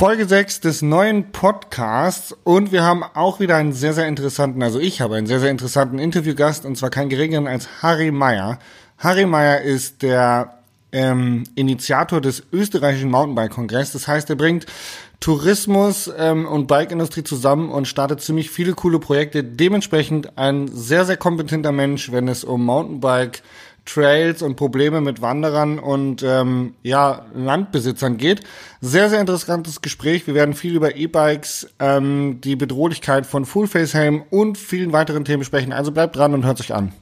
Folge 6 des neuen Podcasts und wir haben auch wieder einen sehr, sehr interessanten, also ich habe einen sehr, sehr interessanten Interviewgast und zwar kein geringeren als Harry Meyer. Harry Meyer ist der ähm, Initiator des österreichischen Mountainbike-Kongress. Das heißt, er bringt Tourismus ähm, und Bike-Industrie zusammen und startet ziemlich viele coole Projekte. Dementsprechend ein sehr, sehr kompetenter Mensch, wenn es um Mountainbike Trails und Probleme mit Wanderern und ähm, ja Landbesitzern geht. Sehr, sehr interessantes Gespräch. Wir werden viel über E-Bikes, ähm, die Bedrohlichkeit von Fullface Helm und vielen weiteren Themen sprechen. Also bleibt dran und hört euch an.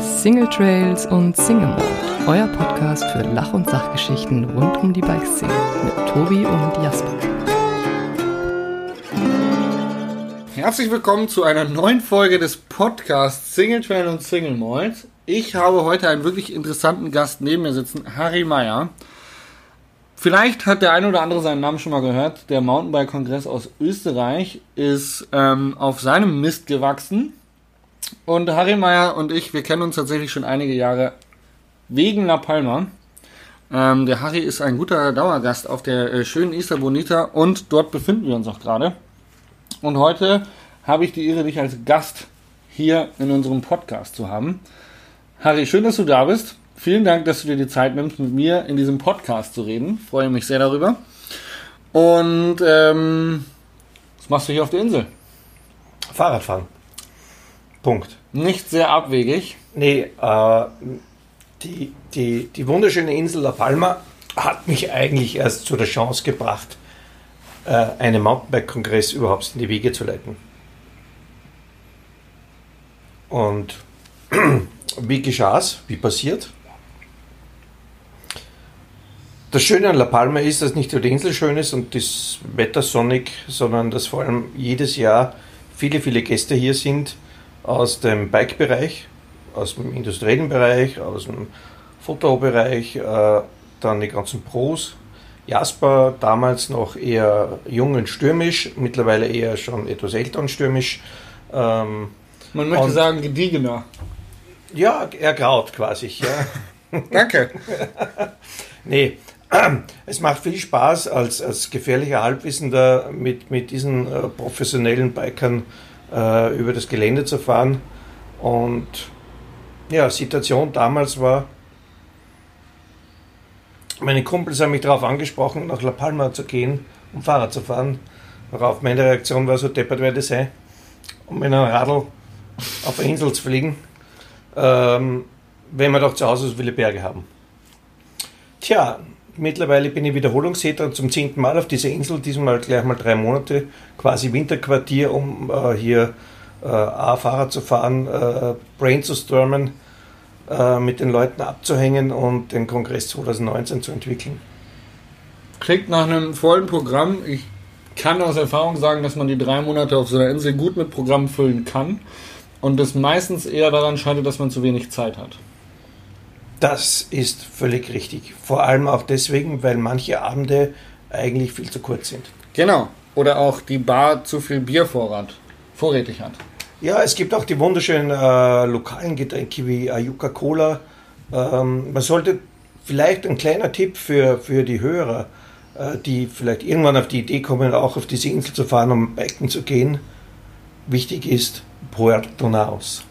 Single Trails und Single Mode, euer Podcast für Lach- und Sachgeschichten rund um die Bikeszene mit Tobi und Jasper. Herzlich willkommen zu einer neuen Folge des Podcasts Single Trail und Single Malt. Ich habe heute einen wirklich interessanten Gast neben mir sitzen, Harry Meyer. Vielleicht hat der eine oder andere seinen Namen schon mal gehört. Der Mountainbike-Kongress aus Österreich ist ähm, auf seinem Mist gewachsen. Und Harry Meyer und ich, wir kennen uns tatsächlich schon einige Jahre wegen La Palma. Ähm, der Harry ist ein guter Dauergast auf der äh, schönen Isla Bonita und dort befinden wir uns auch gerade. Und heute habe ich die Ehre, dich als Gast hier in unserem Podcast zu haben. Harry, schön, dass du da bist. Vielen Dank, dass du dir die Zeit nimmst, mit mir in diesem Podcast zu reden. Freue mich sehr darüber. Und ähm, was machst du hier auf der Insel? Fahrradfahren. Punkt. Nicht sehr abwegig. Nee, äh, die, die, die wunderschöne Insel La Palma hat mich eigentlich erst zu der Chance gebracht, äh, einen Mountainbike-Kongress überhaupt in die Wege zu leiten. Und wie geschah es? Wie passiert? Das Schöne an La Palma ist, dass nicht nur die Insel schön ist und das Wetter sonnig, sondern dass vor allem jedes Jahr viele, viele Gäste hier sind aus dem Bike-Bereich, aus dem industriellen Bereich, aus dem Fotobereich, äh, dann die ganzen Pros. Jasper damals noch eher jung und stürmisch, mittlerweile eher schon etwas älter und stürmisch. Ähm, Man möchte sagen, gediegener. ja, ergraut quasi. Ja. Danke. Nee, es macht viel Spaß, als, als gefährlicher Halbwissender mit, mit diesen äh, professionellen Bikern äh, über das Gelände zu fahren. Und ja, Situation damals war, meine Kumpels haben mich darauf angesprochen, nach La Palma zu gehen, um Fahrrad zu fahren. Worauf meine Reaktion war, so deppert werde sein, um mit einem Radl auf der Insel zu fliegen, ähm, wenn wir doch zu Hause so viele Berge haben. Tja, mittlerweile bin ich Wiederholungstäter zum zehnten Mal auf dieser Insel, diesmal gleich mal drei Monate, quasi Winterquartier, um äh, hier äh, A, Fahrrad zu fahren, äh, brainstormen, äh, mit den Leuten abzuhängen und den Kongress 2019 zu entwickeln. Klingt nach einem vollen Programm. Ich kann aus Erfahrung sagen, dass man die drei Monate auf so einer Insel gut mit Programm füllen kann. Und es meistens eher daran scheitert, dass man zu wenig Zeit hat. Das ist völlig richtig. Vor allem auch deswegen, weil manche Abende eigentlich viel zu kurz sind. Genau. Oder auch die Bar zu viel Biervorrat vorrätig hat. Ja, es gibt auch die wunderschönen äh, lokalen Getränke wie Ayuka Cola. Ähm, man sollte vielleicht ein kleiner Tipp für, für die Hörer, äh, die vielleicht irgendwann auf die Idee kommen, auch auf diese Insel zu fahren, um biken zu gehen. Wichtig ist Puerto Naos.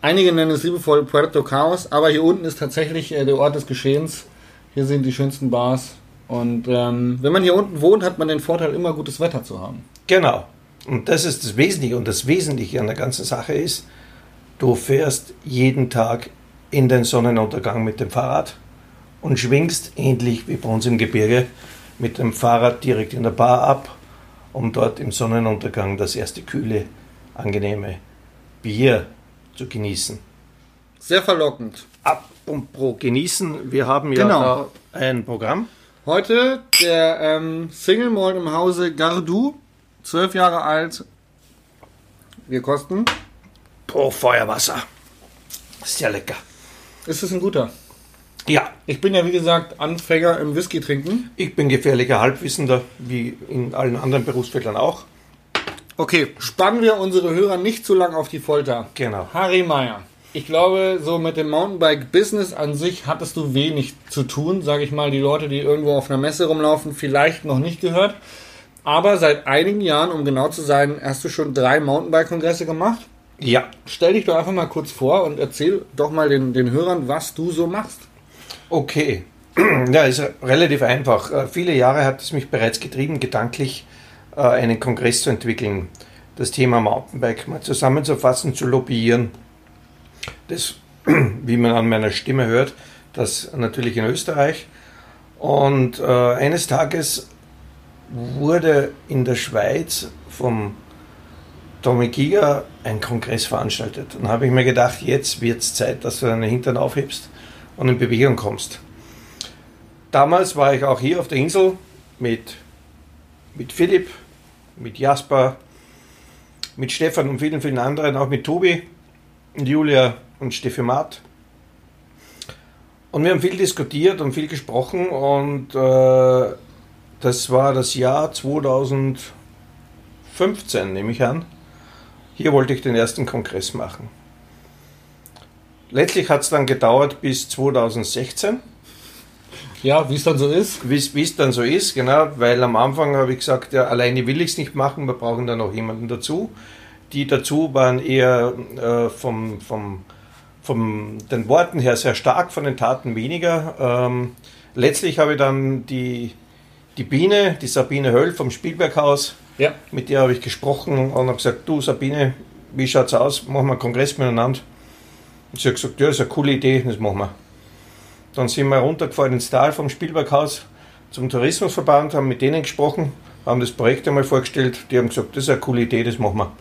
Einige nennen es liebevoll Puerto Chaos, aber hier unten ist tatsächlich äh, der Ort des Geschehens. Hier sind die schönsten Bars. Und ähm, wenn man hier unten wohnt, hat man den Vorteil, immer gutes Wetter zu haben. Genau. Und das ist das Wesentliche. Und das Wesentliche an der ganzen Sache ist, du fährst jeden Tag in den Sonnenuntergang mit dem Fahrrad und schwingst ähnlich wie bei uns im Gebirge mit dem Fahrrad direkt in der Bar ab, um dort im Sonnenuntergang das erste kühle, angenehme Bier zu genießen. Sehr verlockend. Ab und pro genießen. Wir haben ja Genau. ein Programm. Heute der ähm, Single Malt im Hause Gardou, zwölf Jahre alt. Wir kosten. Pro Feuerwasser. Sehr lecker. Ist es ein guter? Ja, Ich bin ja wie gesagt Anfänger im Whisky trinken. Ich bin gefährlicher Halbwissender, wie in allen anderen Berufsfeldern auch. Okay, spannen wir unsere Hörer nicht zu lang auf die Folter. Genau. Harry Meyer. ich glaube, so mit dem Mountainbike-Business an sich hattest du wenig zu tun, sage ich mal, die Leute, die irgendwo auf einer Messe rumlaufen, vielleicht noch nicht gehört. Aber seit einigen Jahren, um genau zu sein, hast du schon drei Mountainbike-Kongresse gemacht. Ja. Stell dich doch einfach mal kurz vor und erzähl doch mal den, den Hörern, was du so machst. Okay. Ja, ist relativ einfach. Äh, viele Jahre hat es mich bereits getrieben, gedanklich äh, einen Kongress zu entwickeln, das Thema Mountainbike mal zusammenzufassen, zu lobbyieren. Das, wie man an meiner Stimme hört, das natürlich in Österreich. Und äh, eines Tages wurde in der Schweiz vom Tommy Giga ein Kongress veranstaltet. Und habe ich mir gedacht, jetzt wird es Zeit, dass du deinen Hintern aufhebst und in Bewegung kommst. Damals war ich auch hier auf der Insel mit, mit Philipp, mit Jasper, mit Stefan und vielen, vielen anderen, auch mit Tobi und Julia und Steffi Matt. Und wir haben viel diskutiert und viel gesprochen und äh, das war das Jahr 2015, nehme ich an. Hier wollte ich den ersten Kongress machen. Letztlich hat es dann gedauert bis 2016. Ja, wie es dann so ist. Wie es dann so ist, genau, weil am Anfang habe ich gesagt, ja, alleine will ich es nicht machen, wir brauchen da noch jemanden dazu. Die dazu waren eher äh, vom, vom, vom den Worten her sehr stark, von den Taten weniger. Ähm, letztlich habe ich dann die, die Biene, die Sabine Höll vom Spielberghaus, ja. mit der habe ich gesprochen und habe gesagt, du Sabine, wie schaut es aus? Machen wir einen Kongress miteinander. Und sie hat gesagt, ja, das ist eine coole Idee, das machen wir. Dann sind wir runtergefahren ins Tal vom Spielberghaus zum Tourismusverband, haben mit denen gesprochen, haben das Projekt einmal vorgestellt. Die haben gesagt, das ist eine coole Idee, das machen wir.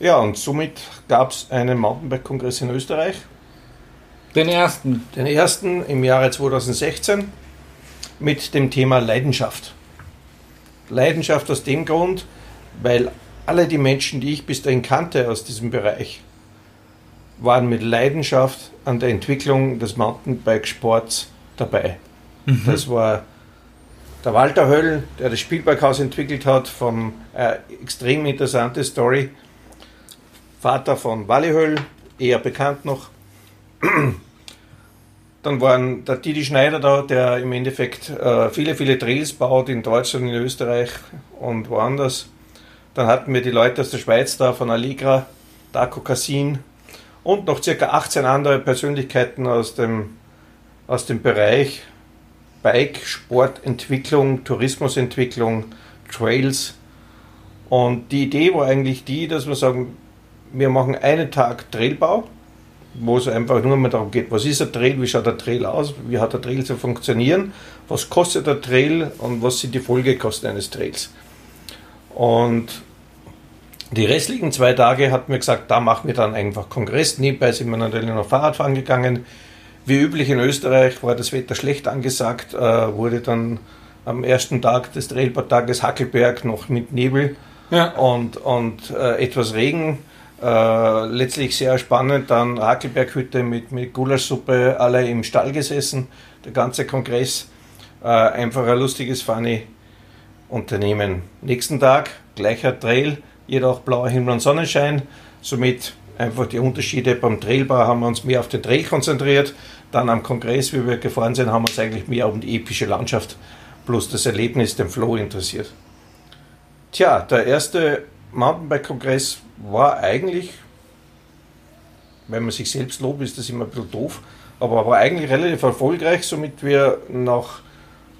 Ja, und somit gab es einen Mountainbike-Kongress in Österreich. Den ersten? Den ersten im Jahre 2016 mit dem Thema Leidenschaft. Leidenschaft aus dem Grund, weil alle die Menschen, die ich bis dahin kannte aus diesem Bereich, waren mit Leidenschaft an der Entwicklung des Mountainbike-Sports dabei. Mhm. Das war der Walter Höll, der das Spielberghaus entwickelt hat, von äh, extrem interessante Story. Vater von Wally Höll, eher bekannt noch. Dann waren der Didi Schneider da, der im Endeffekt äh, viele, viele Trails baut in Deutschland, in Österreich und woanders. Dann hatten wir die Leute aus der Schweiz da, von Allegra, Daco Cassin, und noch circa 18 andere Persönlichkeiten aus dem, aus dem Bereich Bike, Sportentwicklung, Tourismusentwicklung, Trails. Und die Idee war eigentlich die, dass wir sagen, wir machen einen Tag Trailbau, wo es einfach nur mal darum geht, was ist ein Trail, wie schaut der Trail aus, wie hat der Trail zu funktionieren, was kostet der Trail und was sind die Folgekosten eines Trails. Und die restlichen zwei Tage hat mir gesagt, da machen wir dann einfach Kongress. Nebenbei sind wir natürlich noch Fahrradfahren gegangen. Wie üblich in Österreich war das Wetter schlecht angesagt, äh, wurde dann am ersten Tag des Trailbad-Tages Hackelberg noch mit Nebel ja. und, und äh, etwas Regen. Äh, letztlich sehr spannend, dann Hackelberghütte mit, mit Gulaschsuppe, alle im Stall gesessen, der ganze Kongress. Äh, einfach ein lustiges, funny Unternehmen. Nächsten Tag, gleicher Trail, jedoch blauer Himmel und Sonnenschein. Somit einfach die Unterschiede. Beim Trailbau haben wir uns mehr auf den Trail konzentriert. Dann am Kongress, wie wir gefahren sind, haben wir uns eigentlich mehr um die epische Landschaft plus das Erlebnis, den Flow interessiert. Tja, der erste Mountainbike-Kongress war eigentlich, wenn man sich selbst lobt, ist das immer ein bisschen doof, aber war eigentlich relativ erfolgreich, somit wir nach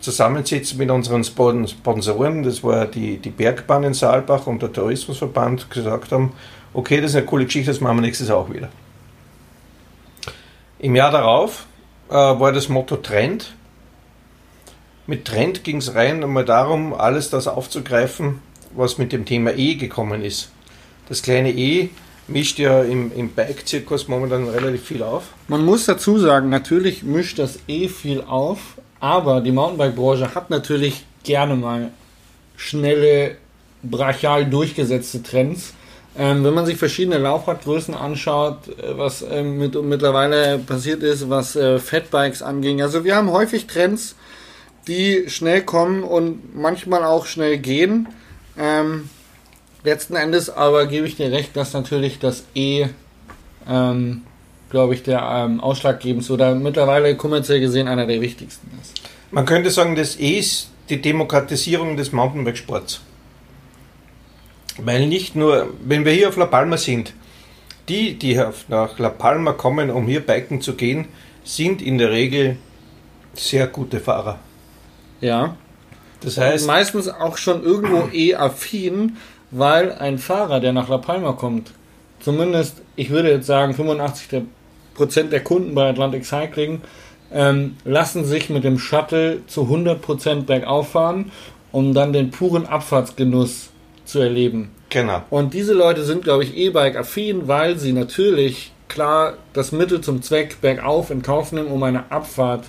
Zusammensitzen mit unseren Sponsoren, das war die, die Bergbahn in Saalbach und der Tourismusverband, gesagt haben, okay, das ist eine coole Geschichte, das machen wir nächstes Jahr auch wieder. Im Jahr darauf äh, war das Motto Trend. Mit Trend ging es rein einmal darum, alles das aufzugreifen, was mit dem Thema E gekommen ist. Das kleine E mischt ja im, im Bike-Zirkus momentan relativ viel auf. Man muss dazu sagen, natürlich mischt das E viel auf, aber die Mountainbike-Branche hat natürlich gerne mal schnelle, brachial durchgesetzte Trends. Ähm, wenn man sich verschiedene Laufradgrößen anschaut, äh, was ähm, mit, mittlerweile passiert ist, was äh, Fatbikes anging. Also wir haben häufig Trends, die schnell kommen und manchmal auch schnell gehen. Ähm, letzten Endes aber gebe ich dir recht, dass natürlich das E ähm, glaube ich, der ähm, ausschlaggebendste oder mittlerweile kommerziell gesehen einer der wichtigsten ist. Man könnte sagen, das ist die Demokratisierung des Mountainbike-Sports. Weil nicht nur, wenn wir hier auf La Palma sind, die, die nach La Palma kommen, um hier biken zu gehen, sind in der Regel sehr gute Fahrer. Ja. Das heißt. Meistens auch schon irgendwo eh affin, weil ein Fahrer, der nach La Palma kommt, zumindest, ich würde jetzt sagen, 85 der Prozent der Kunden bei Atlantic Cycling ähm, lassen sich mit dem Shuttle zu 100% bergauf fahren, um dann den puren Abfahrtsgenuss zu erleben. Genau. Und diese Leute sind, glaube ich, E-Bike-affin, weil sie natürlich klar das Mittel zum Zweck bergauf in Kauf nehmen, um eine Abfahrt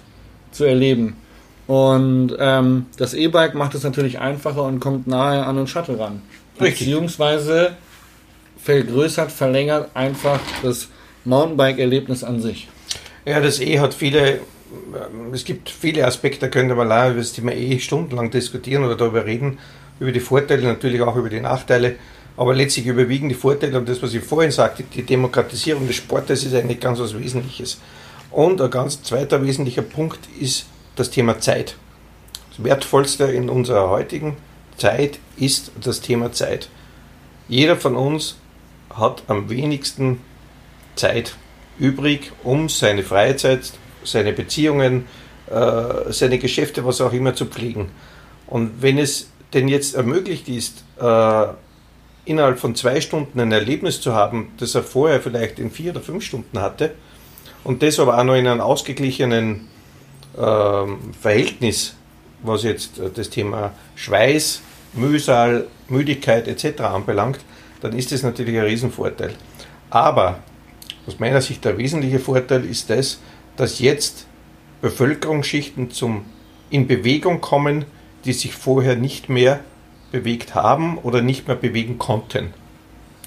zu erleben. Und ähm, das E-Bike macht es natürlich einfacher und kommt nahe an den Shuttle ran. Richtig. Beziehungsweise vergrößert, verlängert einfach das Mountainbike-Erlebnis an sich. Ja, das E hat viele, es gibt viele Aspekte, da könnte man über das Thema E stundenlang diskutieren oder darüber reden, über die Vorteile, natürlich auch über die Nachteile, aber letztlich überwiegen die Vorteile und das, was ich vorhin sagte, die Demokratisierung des Sportes ist eigentlich ganz was Wesentliches. Und ein ganz zweiter wesentlicher Punkt ist das Thema Zeit. Das Wertvollste in unserer heutigen Zeit ist das Thema Zeit. Jeder von uns hat am wenigsten Zeit übrig, um seine Freizeit, seine Beziehungen, äh, seine Geschäfte, was auch immer zu pflegen. Und wenn es denn jetzt ermöglicht ist, äh, innerhalb von zwei Stunden ein Erlebnis zu haben, das er vorher vielleicht in vier oder fünf Stunden hatte, und das aber auch noch in einem ausgeglichenen Verhältnis, was jetzt das Thema Schweiß, Mühsal, Müdigkeit etc. anbelangt, dann ist das natürlich ein Riesenvorteil. Aber aus meiner Sicht der wesentliche Vorteil ist das, dass jetzt Bevölkerungsschichten zum, in Bewegung kommen, die sich vorher nicht mehr bewegt haben oder nicht mehr bewegen konnten.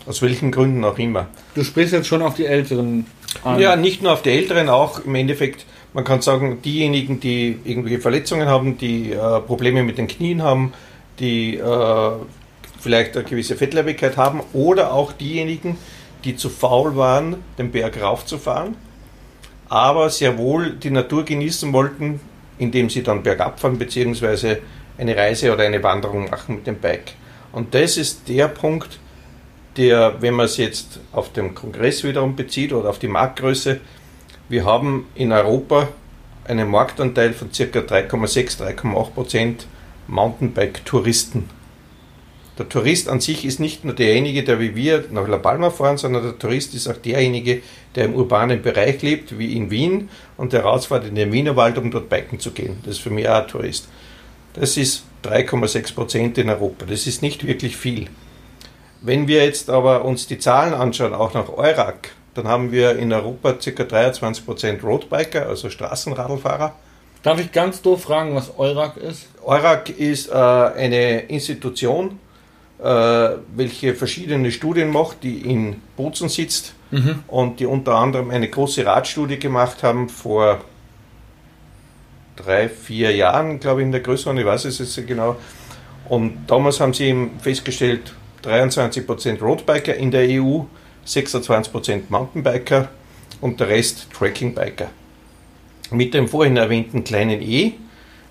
Aus welchen Gründen auch immer. Du sprichst jetzt schon auf die Älteren an. Ja, nicht nur auf die Älteren, auch im Endeffekt, man kann sagen, diejenigen, die irgendwelche Verletzungen haben, die äh, Probleme mit den Knien haben, die äh, vielleicht eine gewisse Fettleibigkeit haben oder auch diejenigen, die zu faul waren, den Berg raufzufahren, aber sehr wohl die Natur genießen wollten, indem sie dann bergab fahren bzw. eine Reise oder eine Wanderung machen mit dem Bike. Und das ist der Punkt, der, wenn man es jetzt auf den Kongress wiederum bezieht oder auf die Marktgröße, wir haben in Europa einen Marktanteil von ca. 3,6, 3,8 Prozent Mountainbike-Touristen. Der Tourist an sich ist nicht nur derjenige, der wie wir nach La Palma fahren, sondern der Tourist ist auch derjenige, der im urbanen Bereich lebt, wie in Wien, und der rausfährt in den Wienerwald, um dort biken zu gehen. Das ist für mich auch ein Tourist. Das ist 3,6 Prozent in Europa. Das ist nicht wirklich viel. Wenn wir jetzt aber uns die Zahlen anschauen, auch nach Eurac, dann haben wir in Europa ca. 23 Prozent Roadbiker, also Straßenradlfahrer. Darf ich ganz doof fragen, was Eurac ist? Eurac ist äh, eine Institution, äh, welche verschiedene Studien macht, die in Bozen sitzt mhm. und die unter anderem eine große Radstudie gemacht haben vor drei, vier Jahren, glaube ich, in der Größenordnung, ich weiß es jetzt genau. Und damals haben sie eben festgestellt, 23% Roadbiker in der EU, 26% Mountainbiker und der Rest Trekkingbiker. Mit dem vorhin erwähnten kleinen E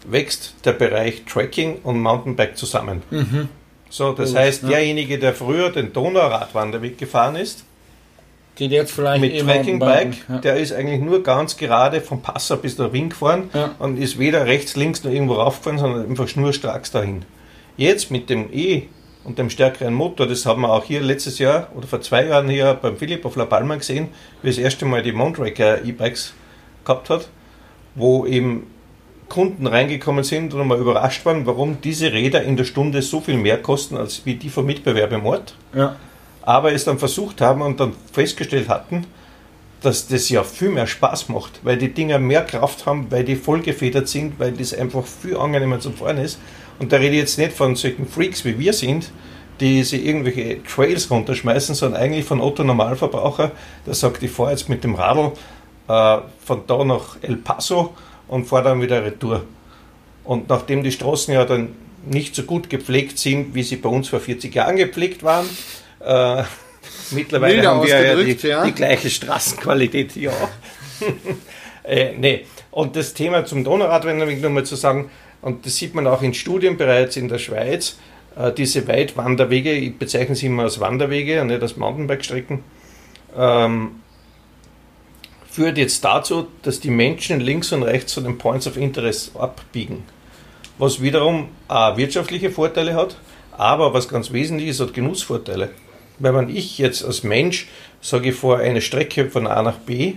wächst der Bereich Trekking und Mountainbike zusammen. Mhm. So, das Gut, heißt, ne? derjenige, der früher den Donauradwanderweg gefahren ist, geht jetzt vielleicht mit Trekkingbike, ja. der ist eigentlich nur ganz gerade vom Passer bis der Ring gefahren ja. und ist weder rechts, links noch irgendwo raufgefahren, sondern einfach schnurstracks dahin. Jetzt mit dem E und dem stärkeren Motor, das haben wir auch hier letztes Jahr oder vor zwei Jahren hier beim Philipp auf La Palma gesehen, wie das erste Mal die Montraker E-Bikes gehabt hat, wo eben Kunden reingekommen sind und mal überrascht waren, warum diese Räder in der Stunde so viel mehr kosten als wie die vom Mitbewerber im Ort. Ja. Aber es dann versucht haben und dann festgestellt hatten, dass das ja viel mehr Spaß macht, weil die Dinger mehr Kraft haben, weil die vollgefedert sind, weil das einfach viel angenehmer zum Fahren ist. Und da rede ich jetzt nicht von solchen Freaks wie wir sind, die sich irgendwelche Trails runterschmeißen, sondern eigentlich von Otto Normalverbraucher, der sagt, ich fahre jetzt mit dem Radl äh, von da nach El Paso und fahre dann wieder retour. Und nachdem die Straßen ja dann nicht so gut gepflegt sind, wie sie bei uns vor 40 Jahren gepflegt waren, äh, Mittlerweile Milder haben wir ja die, ja. die gleiche Straßenqualität hier auch. äh, nee. Und das Thema zum Donauradrennen, ich nochmal zu sagen, und das sieht man auch in Studien bereits in der Schweiz, äh, diese Weitwanderwege, ich bezeichne sie immer als Wanderwege nicht als Mountainbike-Strecken, ähm, führt jetzt dazu, dass die Menschen links und rechts von den Points of Interest abbiegen. Was wiederum auch wirtschaftliche Vorteile hat, aber was ganz wesentlich ist, hat Genussvorteile. Weil wenn ich jetzt als Mensch, sage ich vor, eine Strecke von A nach B,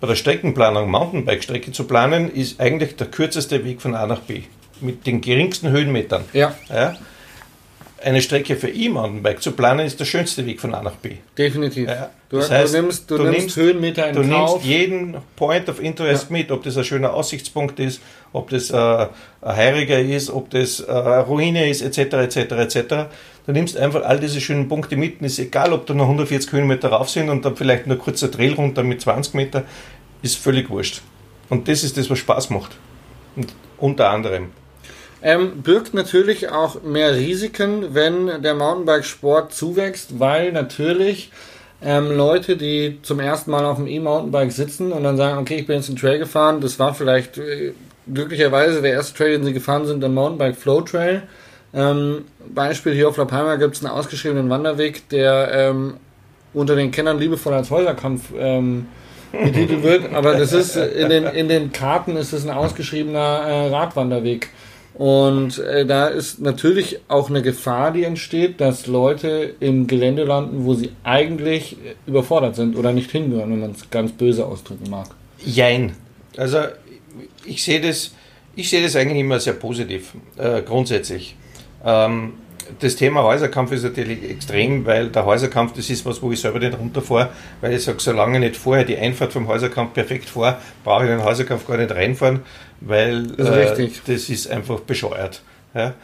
bei der Streckenplanung Mountainbike-Strecke zu planen, ist eigentlich der kürzeste Weg von A nach B. Mit den geringsten Höhenmetern. Ja, Ja? Eine Strecke für E-Mountainbike zu planen, ist der schönste Weg von A nach B. definitiv. Ja, Du, das heißt, du nimmst, du du nimmst Höhenmeter in Du Kauf. nimmst jeden Point of Interest mit, ob das ein schöner Aussichtspunkt ist, ob das äh, ein heiriger ist, ob das äh, eine Ruine ist, etc., etc., etc. Du nimmst einfach all diese schönen Punkte mit und ist egal, ob da noch 140 Höhenmeter rauf sind und dann vielleicht nur kurzer Trail runter mit 20 Meter, ist völlig wurscht. Und das ist das, was Spaß macht. Und unter anderem. Ähm, birgt natürlich auch mehr Risiken, wenn der Mountainbike-Sport zuwächst, weil natürlich ähm, Leute, die zum ersten Mal auf dem E-Mountainbike sitzen und dann sagen, okay, ich bin jetzt einen Trail gefahren, das war vielleicht äh, glücklicherweise der erste Trail, den sie gefahren sind, der Mountainbike Flow Trail. Ähm, Beispiel hier auf La Palma gibt es einen ausgeschriebenen Wanderweg, der ähm, unter den Kennern liebevoll als Häuserkampf ähm, betitelt wird, aber das ist in den, in den Karten ist es ein ausgeschriebener äh, Radwanderweg. Und äh, da ist natürlich auch eine Gefahr, die entsteht, dass Leute im Gelände landen, wo sie eigentlich überfordert sind oder nicht hingehören, wenn man es ganz böse ausdrücken mag. Jein. Also ich sehe das, ich sehe das eigentlich immer sehr positiv, äh, grundsätzlich. Ähm, das Thema Häuserkampf ist natürlich extrem, weil der Häuserkampf, das ist was, wo ich selber nicht runterfahre, weil ich sage, solange nicht vorher die Einfahrt vom Häuserkampf perfekt vor, brauche ich in den Häuserkampf gar nicht reinfahren, weil Das ist äh, das ist einfach bescheuert. Ja?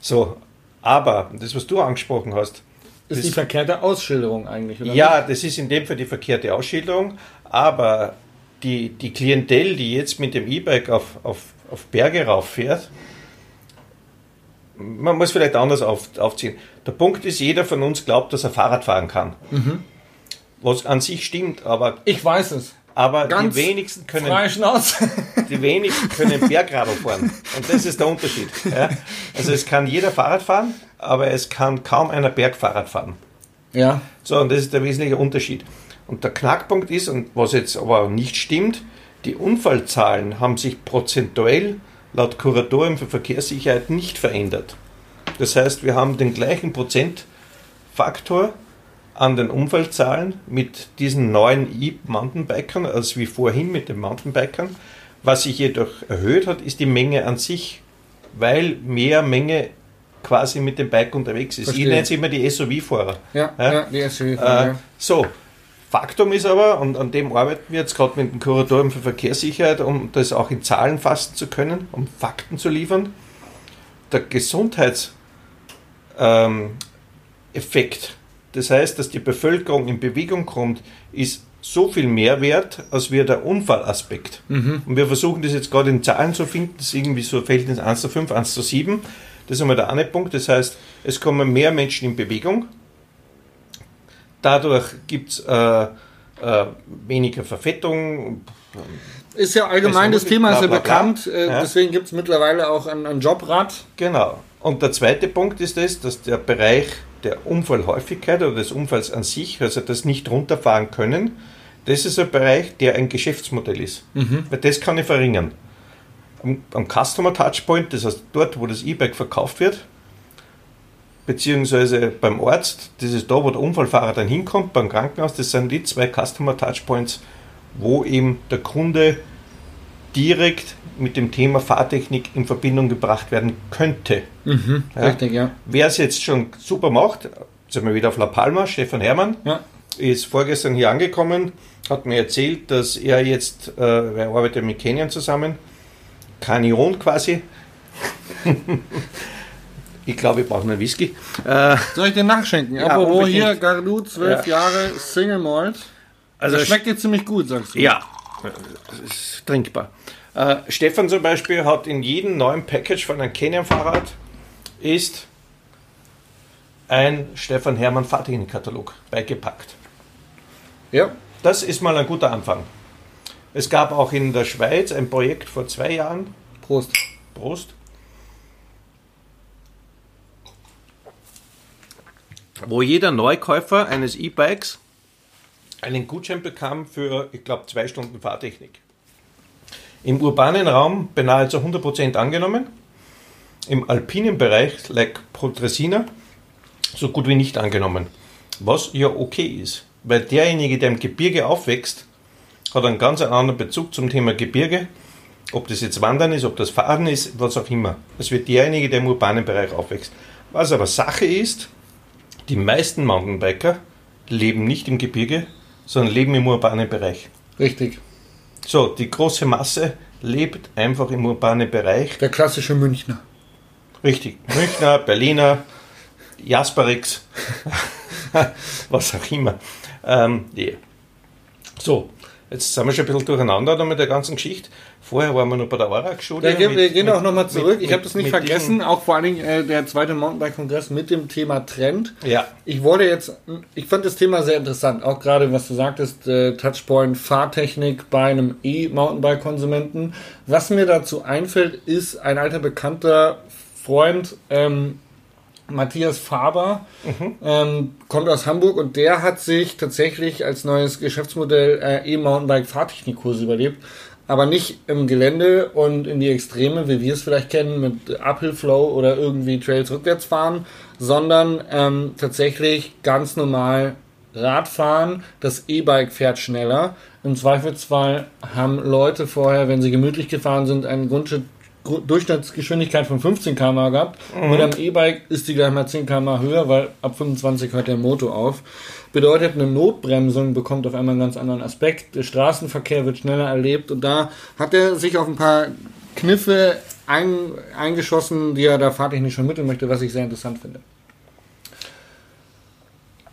So, aber das, was du angesprochen hast, Ist Das- die verkehrte Ausschilderung eigentlich, oder? ja, das ist in dem Fall die verkehrte Ausschilderung, aber die, die Klientel, die jetzt mit dem E-Bike auf, auf, auf Berge rauffährt, man muss vielleicht anders auf, aufziehen. Der Punkt ist, jeder von uns glaubt, dass er Fahrrad fahren kann. Was an sich stimmt, aber, Ich weiß es. aber Ganz die wenigsten können die wenigsten können Bergradl fahren. Und das ist der Unterschied. Ja? Also es kann jeder Fahrrad fahren, aber es kann kaum einer Bergfahrrad fahren. ja. So, und das ist der wesentliche Unterschied. Und der Knackpunkt ist, und was jetzt aber nicht stimmt, die Unfallzahlen haben sich prozentuell laut Kuratorium für Verkehrssicherheit nicht verändert. Das heißt, wir haben den gleichen Prozentfaktor an den Unfallzahlen mit diesen neuen E-Mountainbikern als wie vorhin mit den Mountainbikern. Was sich jedoch erhöht hat, ist die Menge an sich, weil mehr Menge quasi mit dem Bike unterwegs ist. Verstehe. Ich nenne es immer die SUV-Fahrer. Ja, Ja? ja, die SUV. Äh, ja. so, Faktum ist aber, und an dem arbeiten wir jetzt gerade mit dem Kuratorium für Verkehrssicherheit, um das auch in Zahlen fassen zu können, um Fakten zu liefern. Der Gesundheitseffekt, ähm, das heißt, dass die Bevölkerung in Bewegung kommt, ist so viel mehr wert, als wir der Unfallaspekt. Und wir versuchen das jetzt gerade in Zahlen zu finden, das ist irgendwie so Verhältnis 1 zu 5, 1 zu 7. Das ist einmal der eine Punkt. Das heißt, es kommen mehr Menschen in Bewegung. Dadurch gibt es äh, äh, weniger Verfettung. Ist ja allgemein, das Thema ist ja bekannt, äh, Ja. deswegen gibt es mittlerweile auch ein, ein Jobrad. Genau. Und der zweite Punkt ist das, dass der Bereich der Unfallhäufigkeit oder des Unfalls an sich, also das nicht runterfahren können, das ist ein Bereich, der ein Geschäftsmodell ist. Weil das kann ich verringern. Am, am Customer Touchpoint, das heißt dort, wo das E-Bike verkauft wird, beziehungsweise beim Arzt, das ist da, wo der Unfallfahrer dann hinkommt, beim Krankenhaus, das sind die zwei Customer Touchpoints, wo eben der Kunde direkt mit dem Thema Fahrtechnik in Verbindung gebracht werden könnte. Ja. Richtig, ja. Wer es jetzt schon super macht, jetzt sind wir wieder auf La Palma, Stefan Herrmann, Ja. ist vorgestern hier angekommen, hat mir erzählt, dass er jetzt, äh, er arbeitet mit Canyon zusammen, Canyon quasi. ich glaube, ich brauche einen Whisky. Äh, Soll ich den nachschenken? Ja, Apropos unbedingt. hier, Gardu, 12 Ja. Jahre Single Malt. also Das schmeckt dir ziemlich gut, sagst du. Ja, es ist trinkbar. Äh, Stefan zum Beispiel hat in jedem neuen Package von einem Canyon-Fahrrad ist ein Stefan Hermann Fahrtechnik-Katalog beigepackt. Ja. Das ist mal ein guter Anfang. Es gab auch in der Schweiz ein Projekt vor zwei Jahren. Prost. Prost. Wo jeder Neukäufer eines E-Bikes einen Gutschein bekam für, ich glaube, zwei Stunden Fahrtechnik. Im urbanen Raum beinahe zu 100% angenommen. Im alpinen Bereich, like Protresina, so gut wie nicht angenommen. Was ja okay ist, weil derjenige, der im Gebirge aufwächst, hat einen ganz anderen Bezug zum Thema Gebirge. Ob das jetzt Wandern ist, ob das Fahren ist, was auch immer. Es wird derjenige, der im urbanen Bereich aufwächst. Was aber Sache ist, die meisten Mountainbiker leben nicht im Gebirge, sondern leben im urbanen Bereich. Richtig. So, die große Masse lebt einfach im urbanen Bereich. Der klassische Münchner. Richtig. Münchner, Berliner, Jasperix, was auch immer. Ähm, yeah. So, jetzt sind wir schon ein bisschen durcheinander mit der ganzen Geschichte. Vorher waren wir noch bei der Aura-Schule. Ja, wir, gehen auch nochmal zurück. mit- ich habe das nicht mit vergessen, auch vor allen Dingen äh, der zweite Mountainbike-Kongress mit dem Thema Trend. Ja, Ich wollte jetzt, ich fand das Thema sehr interessant, auch gerade was du sagtest, äh, Touchpoint Fahrtechnik bei einem E-Mountainbike-Konsumenten. Was mir dazu einfällt, ist ein alter bekannter Freund, ähm, Matthias Faber, ähm, kommt aus Hamburg und der hat sich tatsächlich als neues Geschäftsmodell äh, E-Mountainbike-Fahrtechnikkurse überlebt. Aber nicht im Gelände und in die Extreme, wie wir es vielleicht kennen, mit Uphill Flow oder irgendwie Trails rückwärts fahren, sondern ähm, tatsächlich ganz normal Radfahren. Das E-Bike fährt schneller. Im Zweifelsfall haben Leute vorher, wenn sie gemütlich gefahren sind, eine Grundsch- Gru- Durchschnittsgeschwindigkeit von 15 km gehabt. Mit einem E-Bike ist die gleich mal 10 km höher, weil ab 25 hört der Motor auf. Bedeutet, eine Notbremsung bekommt auf einmal einen ganz anderen Aspekt. Der Straßenverkehr wird schneller erlebt und da hat er sich auf ein paar Kniffe ein, eingeschossen, die er da fahrtechnisch schon mitteln möchte, was ich sehr interessant finde.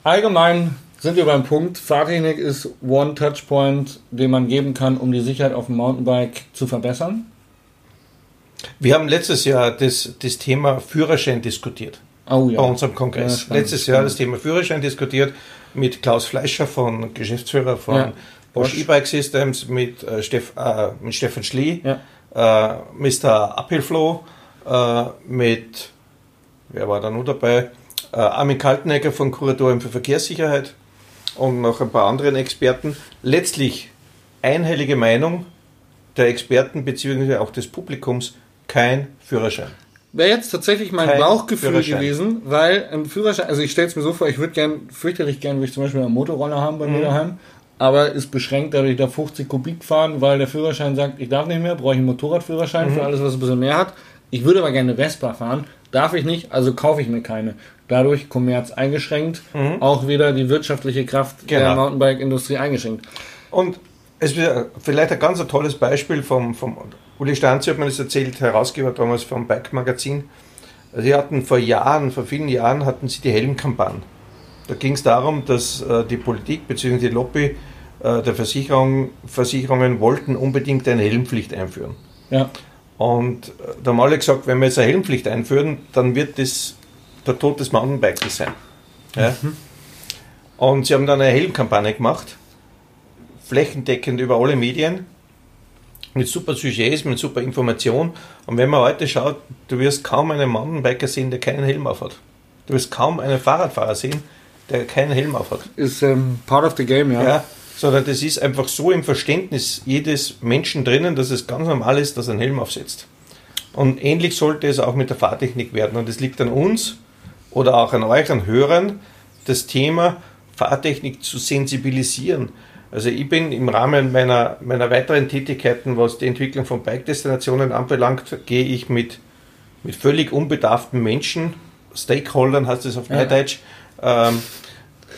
Allgemein sind wir beim Punkt, Fahrtechnik ist One Touchpoint, den man geben kann, um die Sicherheit auf dem Mountainbike zu verbessern. Wir haben letztes Jahr das, das Thema Führerschein diskutiert. Oh ja. bei unserem Kongress. Ja, Letztes Jahr das Thema Führerschein diskutiert mit Klaus Fleischer von Geschäftsführer von Ja. Bosch. E-Bike Systems, mit, äh, Steff, äh, mit Stefan Schlee, Ja. äh, Mr. Uphill äh, mit, wer war da noch dabei? Äh, Armin Kaltenegger von Kuratorium für Verkehrssicherheit und noch ein paar anderen Experten. Letztlich einhellige Meinung der Experten bzw. auch des Publikums, kein Führerschein. Wäre jetzt tatsächlich mein Kein Bauchgefühl gewesen, weil ein Führerschein, also ich stelle es mir so vor, ich würde gern, fürchterlich gern, würde ich zum Beispiel einen Motorroller haben bei mir Mhm. daheim, aber ist beschränkt, dadurch da 50 Kubik fahren, weil der Führerschein sagt, ich darf nicht mehr, brauche ich einen Motorradführerschein Mhm. für alles, was ein bisschen mehr hat. Ich würde aber gerne eine Vespa fahren, darf ich nicht, also kaufe ich mir keine. Dadurch Kommerz eingeschränkt, auch wieder die wirtschaftliche Kraft der Mhm. Genau. Mountainbike-Industrie eingeschränkt. Und es wäre vielleicht ein ganz ein tolles Beispiel vom, vom Uli Stanzi hat mir das erzählt, Herausgeber damals vom Bike Magazin. Sie hatten vor Jahren, vor vielen Jahren hatten sie die Helmkampagne. Da ging es darum, dass äh, die Politik bzw. die Lobby äh, der Versicherung, Versicherungen wollten unbedingt eine Helmpflicht einführen. Ja, Und äh, da haben alle gesagt, wenn wir jetzt eine Helmpflicht einführen, dann wird das der Tod des Mountainbikes sein. Ja? Und sie haben dann eine Helmkampagne gemacht, flächendeckend über alle Medien, mit super Sujets, mit super Information. Und wenn man heute schaut, du wirst kaum einen Mountainbiker sehen, der keinen Helm aufhat. Du wirst kaum einen Fahrradfahrer sehen, der keinen Helm aufhat. ist ähm, part of the game, ja. Ja, sondern das ist einfach so im Verständnis jedes Menschen drinnen, dass es ganz normal ist, dass er einen Helm aufsetzt. Und ähnlich sollte es auch mit der Fahrtechnik werden. Und es liegt an uns oder auch an euch, an Hörern, das Thema Fahrtechnik zu sensibilisieren. Also ich bin im Rahmen meiner, meiner weiteren Tätigkeiten, was die Entwicklung von Bike-Destinationen anbelangt, gehe ich mit, mit völlig unbedarften Menschen, Stakeholdern heißt es auf Ja. Neudeutsch, ähm,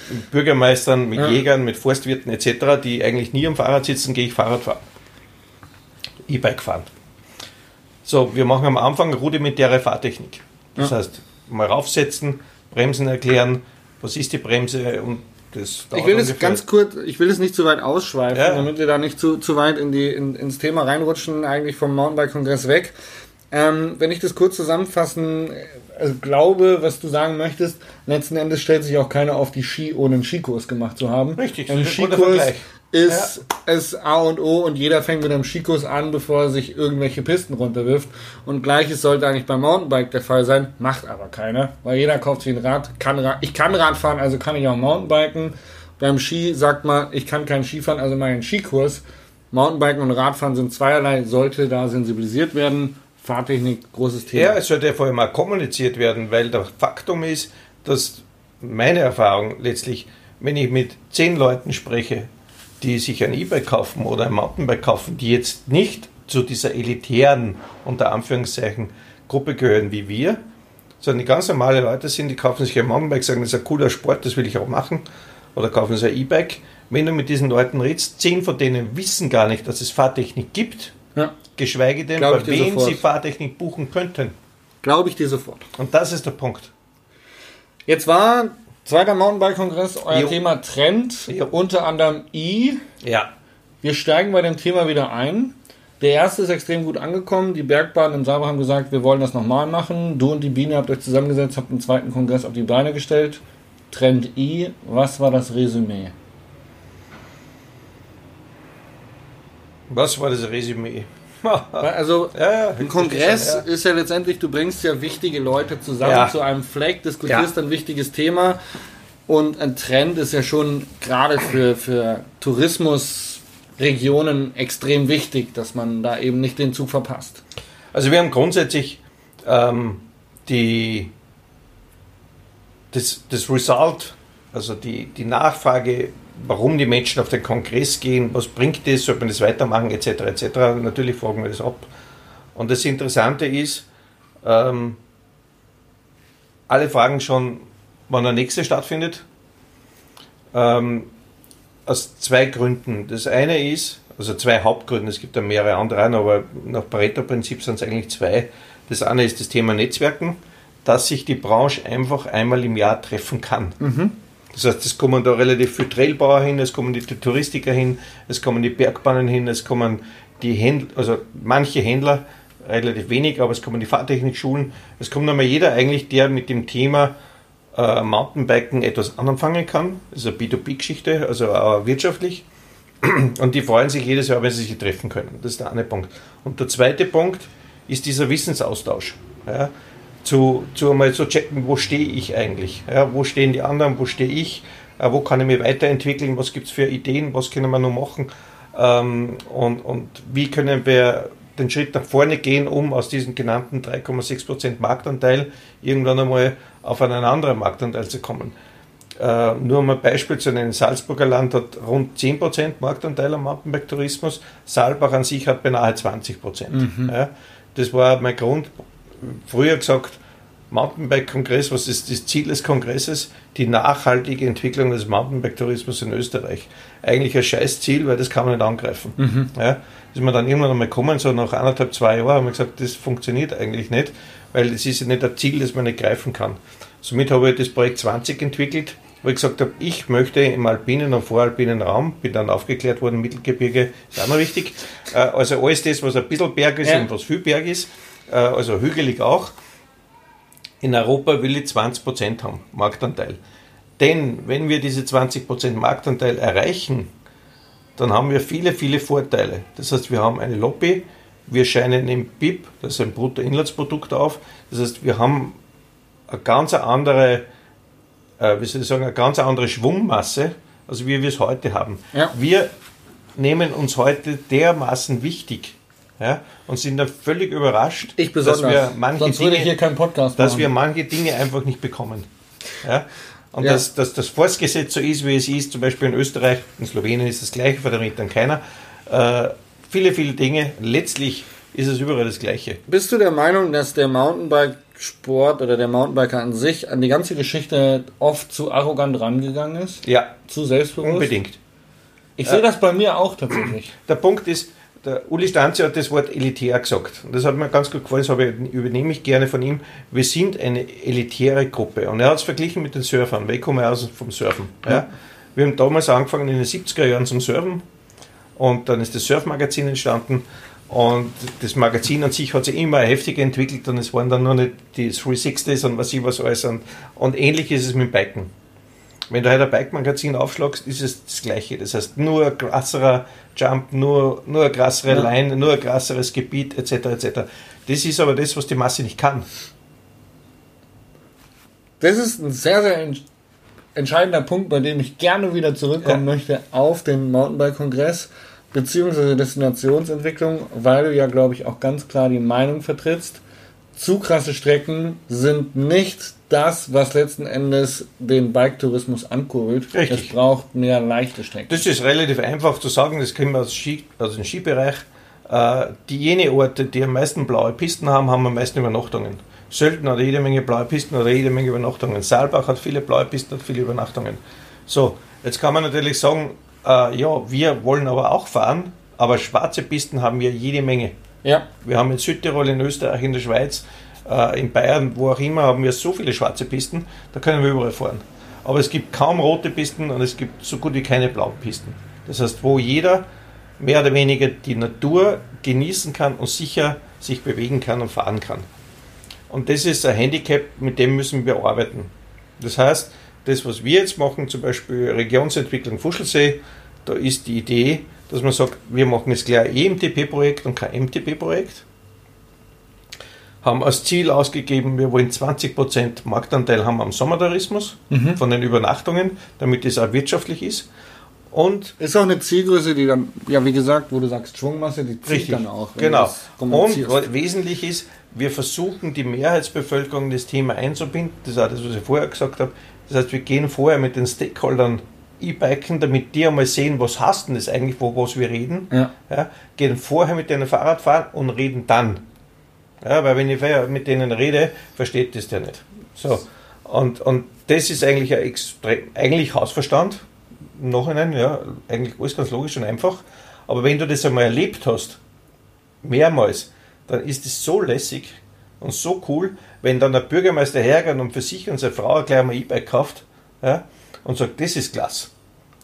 mit Bürgermeistern, mit Ja. Jägern, mit Forstwirten etc., die eigentlich nie am Fahrrad sitzen, gehe ich Fahrrad fahren. E-Bike fahren. So, wir machen am Anfang rudimentäre Fahrtechnik. Das Ja. heißt, mal raufsetzen, Bremsen erklären, was ist die Bremse und das Ich will das ungefähr- ganz kurz, ich will das nicht zu weit ausschweifen, Ja. damit wir da nicht zu, zu weit in die, in, ins Thema reinrutschen, eigentlich vom Mountainbike-Kongress weg. Ähm, wenn ich das kurz zusammenfassen äh, glaube, was du sagen möchtest, letzten Endes stellt sich auch keiner auf die Ski, ohne einen Skikurs gemacht zu haben. Richtig, Ein das ist ist, ist A und O und jeder fängt mit einem Skikurs an, bevor er sich irgendwelche Pisten runterwirft. Und gleiches sollte eigentlich beim Mountainbike der Fall sein, macht aber keiner, weil jeder kauft sich ein Rad, kann Rad. Ich kann Rad fahren, also kann ich auch Mountainbiken. Beim Ski sagt man, ich kann kein Ski fahren, also mache ich einen Skikurs. Mountainbiken und Radfahren sind zweierlei, sollte da sensibilisiert werden. Fahrtechnik, großes Thema. Ja, es sollte vor allem auch kommuniziert werden, weil der Faktum ist, dass meine Erfahrung letztlich, wenn ich mit zehn Leuten spreche, die sich ein E-Bike kaufen oder ein Mountainbike kaufen, die jetzt nicht zu dieser elitären, unter Anführungszeichen, Gruppe gehören wie wir, sondern die ganz normale Leute sind, die kaufen sich ein Mountainbike, sagen, das ist ein cooler Sport, das will ich auch machen, oder kaufen sich ein E-Bike. Wenn du mit diesen Leuten redest, zehn von denen wissen gar nicht, dass es Fahrtechnik gibt, Ja, geschweige denn, Glaub bei wem sofort. sie Fahrtechnik buchen könnten. glaube ich dir sofort. Und das ist der Punkt. Jetzt war zweiter Mountainbike-Kongress, euer Jo. Thema Trend, Jo. unter anderem I. Ja. Wir steigen bei dem Thema wieder ein. Der erste ist extrem gut angekommen. Die Bergbahnen im Saber haben gesagt, wir wollen das nochmal machen. Du und die Biene habt euch zusammengesetzt, habt einen zweiten Kongress auf die Beine gestellt. Trend I, was war das Resümee? Was war das Resümee? Also, ja, ein Kongress ja. ist ja letztendlich, du bringst ja wichtige Leute zusammen Ja. zu einem Fleck, diskutierst ein wichtiges Thema. Und ein Trend ist ja schon gerade für, für Tourismusregionen extrem wichtig, dass man da eben nicht den Zug verpasst. Also wir haben grundsätzlich ähm, die, das, das Result, also die, die Nachfrage, warum die Menschen auf den Kongress gehen, was bringt das, sollte man das weitermachen, etc. etc. Natürlich fragen wir das ab. Und das Interessante ist, ähm, alle fragen schon, wann der nächste stattfindet. Ähm, aus zwei Gründen. Das eine ist, also zwei Hauptgründe, es gibt ja mehrere andere, aber nach Pareto-Prinzip sind es eigentlich zwei. Das eine ist das Thema Netzwerken, dass sich die Branche einfach einmal im Jahr treffen kann. Das heißt, es kommen da relativ viele Trailbauer hin, es kommen die Touristiker hin, es kommen die Bergbahnen hin, es kommen die Händler, also manche Händler, relativ wenig, aber es kommen die Fahrtechnikschulen, es kommt einmal jeder eigentlich, der mit dem Thema äh, Mountainbiken etwas anfangen kann. Das ist eine B2B-Geschichte, also auch wirtschaftlich. Und die freuen sich jedes Jahr, wenn sie sich treffen können. Das ist der eine Punkt. Und der zweite Punkt ist dieser Wissensaustausch. Ja, zu, zu einmal zu checken, wo stehe ich eigentlich? Ja, wo stehen die anderen? Wo stehe ich? Äh, wo kann ich mich weiterentwickeln? Was gibt es für Ideen? Was können wir noch machen? Ähm, und, und wie können wir den Schritt nach vorne gehen, um aus diesem genannten 3,6% Marktanteil irgendwann einmal auf einen anderen Marktanteil zu kommen. Äh, nur um ein Beispiel zu nennen, Salzburger Land hat rund 10% Marktanteil am Mountainbike-Tourismus, Saalbach an sich hat beinahe 20%. Ja, das war mein Grund, früher gesagt, Mountainbike-Kongress, was ist das Ziel des Kongresses? Die nachhaltige Entwicklung des Mountainbike-Tourismus in Österreich. Eigentlich ein scheiß Ziel, weil das kann man nicht angreifen. Ja, ist man dann irgendwann einmal gekommen, so nach anderthalb, zwei Jahren, haben wir gesagt, das funktioniert eigentlich nicht, weil es ist ja nicht ein Ziel, das man nicht greifen kann. Somit habe ich das Projekt 20 entwickelt, wo ich gesagt habe, ich möchte im alpinen und voralpinen Raum, bin dann aufgeklärt worden, Mittelgebirge ist auch noch wichtig, äh, also alles das, was ein bisschen Berg ist Ja. und was viel Berg ist, äh, also hügelig auch, in Europa will ich 20% haben, Marktanteil. Denn wenn wir diese 20% Marktanteil erreichen, dann haben wir viele, viele Vorteile. Das heißt, wir haben eine Lobby, wir scheinen im BIP, das ist ein Bruttoinlandsprodukt auf. Das heißt, wir haben eine ganz andere, äh, wie soll ich sagen, eine ganz andere Schwungmasse, als wie wir es heute haben. Ja. Wir nehmen uns heute dermaßen wichtig ja, und sind dann völlig überrascht, Ich dass wir manche Dinge hier keinen Podcast dass wir manche Dinge einfach nicht bekommen. Ja? Und Ja. Dass, dass das Forstgesetz so ist, wie es ist, zum Beispiel in Österreich, in Slowenien ist das gleiche, verdammt dann keiner. Äh, viele, viele Dinge. Letztlich ist es überall das Gleiche. Bist du der Meinung, dass der Mountainbike-Sport oder der Mountainbiker an sich an die ganze Geschichte oft zu arrogant rangegangen ist? Ja, Zu selbstbewusst? unbedingt. Ich sehe das bei mir auch tatsächlich. Der Punkt ist, der Uli Stanzi hat das Wort elitär gesagt. Und das hat mir ganz gut gefallen, das habe ich, übernehme ich gerne von ihm. Wir sind eine elitäre Gruppe. Und er hat es verglichen mit den Surfern, weil ich komme aus vom Surfen. Ja. Wir haben damals angefangen in den 70er Jahren zum Surfen. Und dann ist das Surfmagazin entstanden. Und das Magazin an sich hat sich immer heftig entwickelt und es waren dann nur nicht die 360s und was ich was alles. Und, und ähnlich ist es mit dem Biken. Wenn du heute ein Bike-Magazin aufschlagst, ist es das Gleiche. Das heißt, nur krasserer Jump, nur, nur eine krassere ja. Line, nur ein krasseres Gebiet, etc. etc. Das ist aber das, was die Masse nicht kann. Das ist ein sehr, sehr entscheidender Punkt, bei dem ich gerne wieder zurückkommen ja. möchte auf den Mountainbike-Kongress beziehungsweise Destinationsentwicklung, weil du ja, glaube ich, auch ganz klar die Meinung vertrittst, zu krasse Strecken sind nicht das, was letzten Endes den Bike-Tourismus ankurbelt. Richtig. Es braucht mehr leichte Strecken. Das ist relativ einfach zu sagen, das kennen wir aus, Ski, aus dem Skibereich. Äh, die jene Orte, die am meisten blaue Pisten haben, haben am meisten Übernachtungen. Sölden hat jede Menge blaue Pisten oder jede Menge Übernachtungen. Saalbach hat viele blaue Pisten, hat viele Übernachtungen. So, jetzt kann man natürlich sagen, äh, ja, wir wollen aber auch fahren, aber schwarze Pisten haben wir jede Menge. Ja. Wir haben in Südtirol, in Österreich, in der Schweiz, in Bayern, wo auch immer, haben wir so viele schwarze Pisten, da können wir überall fahren. Aber es gibt kaum rote Pisten und es gibt so gut wie keine blauen Pisten. Das heißt, wo jeder mehr oder weniger die Natur genießen kann und sicher sich bewegen kann und fahren kann. Und das ist ein Handicap, mit dem müssen wir arbeiten. Das heißt, das, was wir jetzt machen, zum Beispiel Regionsentwicklung Fuschelsee, da ist die Idee, dass man sagt, wir machen jetzt gleich ein EMTP-Projekt und kein MTP-Projekt. Haben als Ziel ausgegeben, wir wollen 20% Marktanteil haben am Sommertourismus mhm. von den Übernachtungen, damit es auch wirtschaftlich ist. Und ist auch eine Zielgröße, die dann, ja, wie gesagt, wo du sagst Schwungmasse, die zieht richtig, dann auch. Genau. Und wesentlich ist, wir versuchen die Mehrheitsbevölkerung das Thema einzubinden. Das ist auch das, was ich vorher gesagt habe. Das heißt, wir gehen vorher mit den Stakeholdern E-Biken, damit die einmal sehen, was hast denn das eigentlich, wo was wir reden. Ja. Ja, gehen vorher mit denen Fahrrad fahren und reden dann. Ja, weil wenn ich mit denen rede, versteht das der nicht. So. Und, und das ist eigentlich ein extrem, eigentlich Hausverstand. Im Nachhinein, ja, eigentlich alles ganz logisch und einfach. Aber wenn du das einmal erlebt hast, mehrmals, dann ist es so lässig und so cool, wenn dann der Bürgermeister hergeht und für sich und seine Frau gleich einmal E-Bike kauft ja, und sagt, das ist klasse.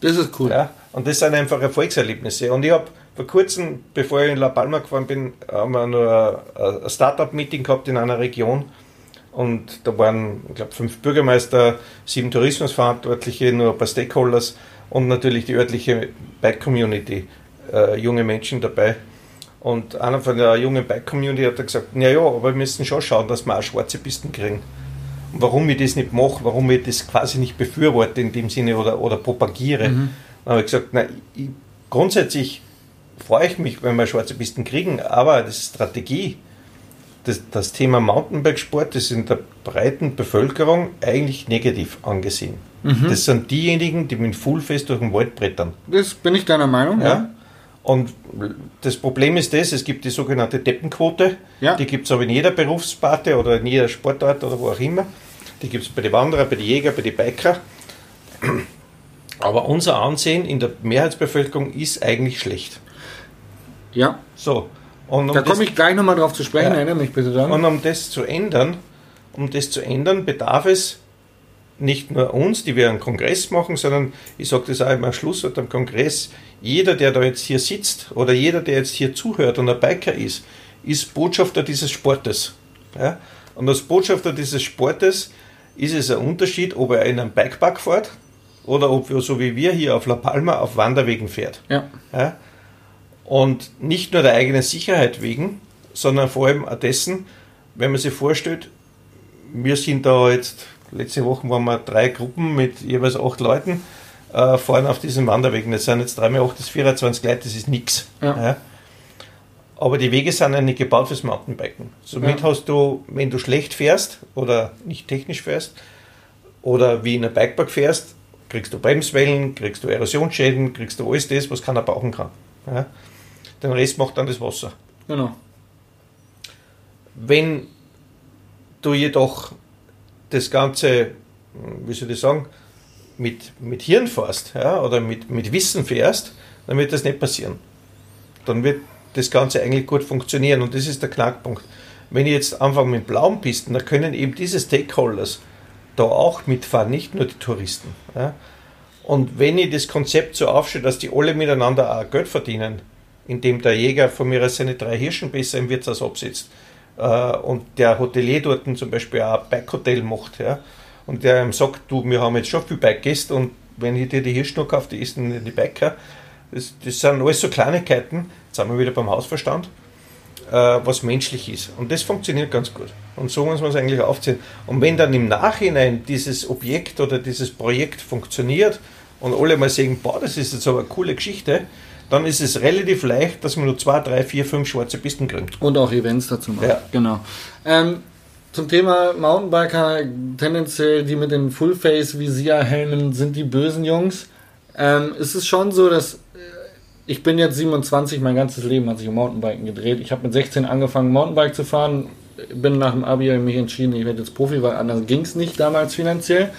Das ist cool. Ja, und das sind einfach Erfolgserlebnisse. Und ich habe vor kurzem, bevor ich in La Palma gefahren bin, haben wir nur ein Startup-Meeting gehabt in einer Region. Und da waren, ich glaube, fünf Bürgermeister, sieben Tourismusverantwortliche, nur ein paar Stakeholders und natürlich die örtliche Bike-Community, äh, junge Menschen dabei. Und einer von der jungen Bike-Community hat gesagt, naja, aber wir müssen schon schauen, dass wir auch schwarze Pisten kriegen. Und warum ich das nicht mache, warum ich das quasi nicht befürworte in dem Sinne oder, oder propagiere. Mhm. Dann habe ich gesagt, na, ich, grundsätzlich freue ich mich, wenn wir schwarze Pisten kriegen, aber das ist Strategie. Das, das Thema Mountainbikesport ist in der breiten Bevölkerung eigentlich negativ angesehen. Mhm. Das sind diejenigen, die mit Fullfest durch den Wald brettern. Das bin ich deiner Meinung, ja. ja. Und das Problem ist das, es gibt die sogenannte Deppenquote, ja. die gibt es aber in jeder Berufssparte oder in jeder Sportart oder wo auch immer. Die gibt es bei den Wanderer, bei den Jäger, bei den Biker. Aber unser Ansehen in der Mehrheitsbevölkerung ist eigentlich schlecht. Ja. So. Um da komme ich gleich nochmal drauf zu sprechen, ja. erinnere mich bitte dann. Und um das zu ändern, um das zu ändern, bedarf es nicht nur uns, die wir einen Kongress machen, sondern ich sage das auch immer am Schlusswort am Kongress, jeder, der da jetzt hier sitzt oder jeder, der jetzt hier zuhört und ein Biker ist, ist Botschafter dieses Sportes. Ja? Und als Botschafter dieses Sportes ist es ein Unterschied, ob er in einem Bikepark fährt oder ob er so wie wir hier auf La Palma auf Wanderwegen fährt. Ja. ja? Und nicht nur der eigenen Sicherheit wegen, sondern vor allem auch dessen, wenn man sich vorstellt, wir sind da jetzt, letzte Woche waren wir drei Gruppen mit jeweils acht Leuten äh, fahren auf diesen Wanderwegen. Das sind jetzt 3 mal 8 das 24 Leute, das ist nichts. Ja. Ja. Aber die Wege sind ja nicht gebaut fürs Mountainbiken. Somit ja. hast du, wenn du schlecht fährst oder nicht technisch fährst oder wie in einem Bikepark fährst, kriegst du Bremswellen, kriegst du Erosionsschäden, kriegst du alles das, was keiner brauchen kann. Den Rest macht dann das Wasser. Genau. Wenn du jedoch das Ganze, wie soll ich sagen, mit, mit Hirn fährst ja, oder mit, mit Wissen fährst, dann wird das nicht passieren. Dann wird das Ganze eigentlich gut funktionieren und das ist der Knackpunkt. Wenn ich jetzt anfange mit blauen Pisten, dann können eben diese Stakeholders da auch mitfahren, nicht nur die Touristen. Ja. Und wenn ich das Konzept so aufstelle, dass die alle miteinander auch Geld verdienen, indem der Jäger von mir aus seine drei Hirschen besser im Wirtshaus absetzt äh, und der Hotelier dort zum Beispiel auch ein Bike-Hotel macht, ja, und der ihm sagt, du, wir haben jetzt schon viel Bike-Gäste und wenn ich dir die Hirschen noch kaufe, die essen die Biker. Das, das sind alles so Kleinigkeiten, jetzt sind wir wieder beim Hausverstand, äh, was menschlich ist. Und das funktioniert ganz gut. Und so muss man es eigentlich aufziehen. Und wenn dann im Nachhinein dieses Objekt oder dieses Projekt funktioniert und alle mal sagen, boah, das ist jetzt aber eine coole Geschichte, dann ist es relativ leicht, dass man nur zwei, drei, vier, fünf schwarze Pisten kriegt. Und auch Events dazu machen. Ja. Genau. Ähm, zum Thema Mountainbiker, tendenziell die mit den Fullface-Visier-Helmen sind die bösen Jungs. Ähm, ist es schon so, dass äh, ich bin jetzt 27, mein ganzes Leben hat sich um Mountainbiken gedreht. Ich habe mit 16 angefangen, Mountainbike zu fahren, bin nach dem Abi mich entschieden, ich werde jetzt Profi, weil anders ging es nicht damals finanziell.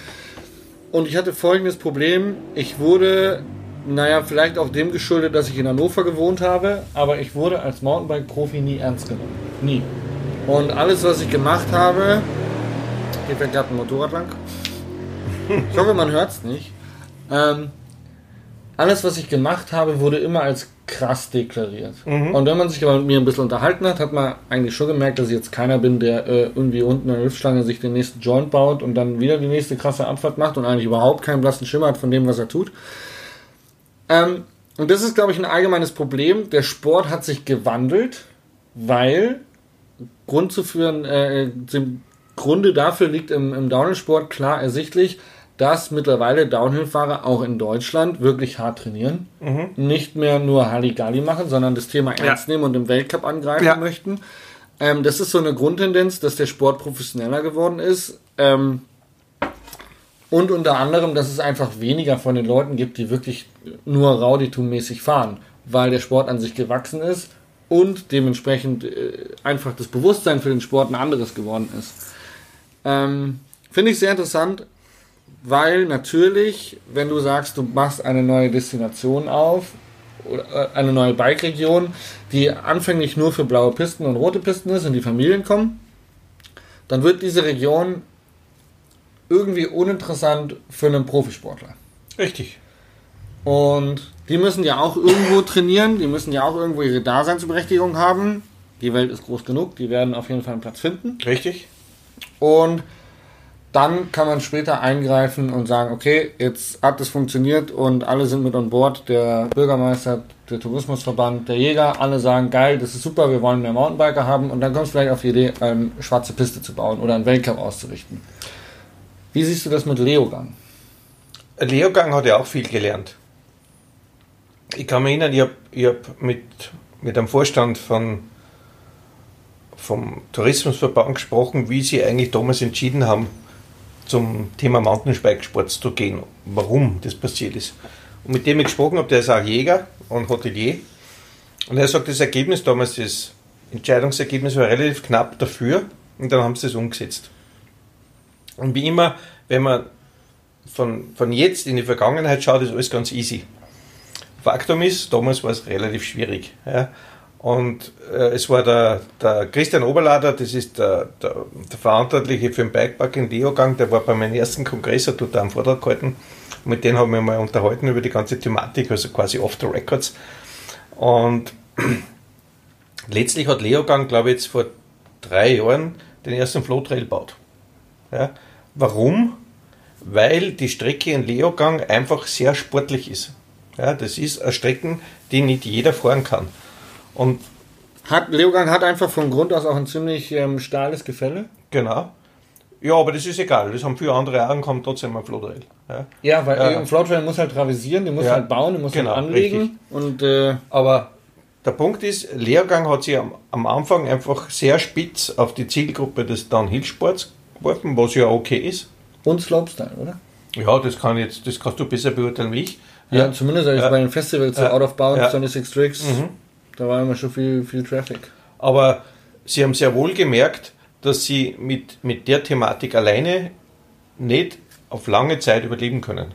Und ich hatte folgendes Problem. Ich wurde, naja, vielleicht auch dem geschuldet, dass ich in Hannover gewohnt habe, aber ich wurde als Mountainbike-Profi nie ernst genommen. Nie. Und alles, was ich gemacht habe, hier fährt gerade ein Motorrad lang. Ich hoffe, man hört es nicht. Ähm, alles, was ich gemacht habe, wurde immer als krass deklariert. Und wenn man sich aber mit mir ein bisschen unterhalten hat, hat man eigentlich schon gemerkt, dass ich jetzt keiner bin, der äh, irgendwie unten in der Hüftschlange sich den nächsten Joint baut und dann wieder die nächste krasse Abfahrt macht und eigentlich überhaupt keinen blassen Schimmer hat von dem, was er tut. Ähm, und das ist, glaube ich, ein allgemeines Problem. Der Sport hat sich gewandelt, weil Grund zu führen, äh, zum Grunde dafür liegt im, im Downhill-Sport klar ersichtlich, dass mittlerweile Downhill-Fahrer auch in Deutschland wirklich hart trainieren. Nicht mehr nur Halligalli machen, sondern das Thema ernst nehmen und im Weltcup angreifen Ja. möchten. Ähm, das ist so eine Grundtendenz, dass der Sport professioneller geworden ist. Ähm, und unter anderem, dass es einfach weniger von den Leuten gibt, die wirklich nur Rowdytum-mäßig fahren, weil der Sport an sich gewachsen ist und dementsprechend äh, einfach das Bewusstsein für den Sport ein anderes geworden ist. Ähm, Finde ich sehr interessant, weil natürlich, wenn du sagst, du machst eine neue Destination auf, oder äh, eine neue Bike-Region, die anfänglich nur für blaue Pisten und rote Pisten ist und die Familien kommen, dann wird diese Region irgendwie uninteressant für einen Profisportler. Richtig. Und die müssen ja auch irgendwo trainieren, die müssen ja auch irgendwo ihre Daseinsberechtigung haben. Die Welt ist groß genug, die werden auf jeden Fall einen Platz finden. Richtig. Und dann kann man später eingreifen und sagen, okay, jetzt hat es funktioniert und alle sind mit an Bord. Der Bürgermeister, der Tourismusverband, der Jäger, alle sagen, geil, das ist super, wir wollen mehr Mountainbiker haben. Und dann kommst du vielleicht auf die Idee, eine schwarze Piste zu bauen oder einen Weltcup auszurichten. Wie siehst du das mit Leogang? Leogang hat ja auch viel gelernt. Ich kann mich erinnern, ich habe hab mit, mit einem Vorstand von, vom Tourismusverband gesprochen, wie sie eigentlich damals entschieden haben, zum Thema Mountainbike-Sport zu gehen, warum das passiert ist. Und mit dem ich gesprochen habe, der ist auch Jäger und Hotelier. Und er sagt, das Ergebnis damals, das Entscheidungsergebnis war relativ knapp dafür und dann haben sie es umgesetzt. Und wie immer, wenn man von, von jetzt in die Vergangenheit schaut, ist alles ganz easy. Faktum ist, damals war es relativ schwierig. Ja. Und äh, es war der, der Christian Oberlader, das ist der, der, der Verantwortliche für den Bikepark in Leogang, der war bei meinem ersten Kongress, hat dort einen Vortrag gehalten. Mit dem haben wir mal unterhalten über die ganze Thematik, also quasi off the records. Und letztlich hat Leogang, glaube ich, jetzt vor drei Jahren den ersten Flow Trail gebaut. Ja. Warum? Weil die Strecke in Leogang einfach sehr sportlich ist. Ja, das ist eine Strecke, die nicht jeder fahren kann. Und Hat, Leogang hat einfach von Grund aus auch ein ziemlich ähm, steiles Gefälle. genau. Ja, aber das ist egal. Das haben viele andere auch und haben trotzdem einen Flowtrail. Ja. Ja, weil äh, ein Floatrail muss halt travisieren, den muss Ja. halt bauen, den muss Genau, halt anlegen. richtig. Und äh, Aber der Punkt ist, Lehrgang hat sich am, am Anfang einfach sehr spitz auf die Zielgruppe des Downhill-Sports geworfen, was ja okay ist. und Slopestyle, oder? Ja, das kann jetzt, das kannst du besser beurteilen wie ich. Ja, zumindest als Ja. bei den Festivals, so Ja. Out of Bounds, Ja. 26 Tricks, Mhm. da war immer schon viel, viel Traffic. Aber sie haben sehr wohl gemerkt, dass sie mit, mit der Thematik alleine nicht auf lange Zeit überleben können.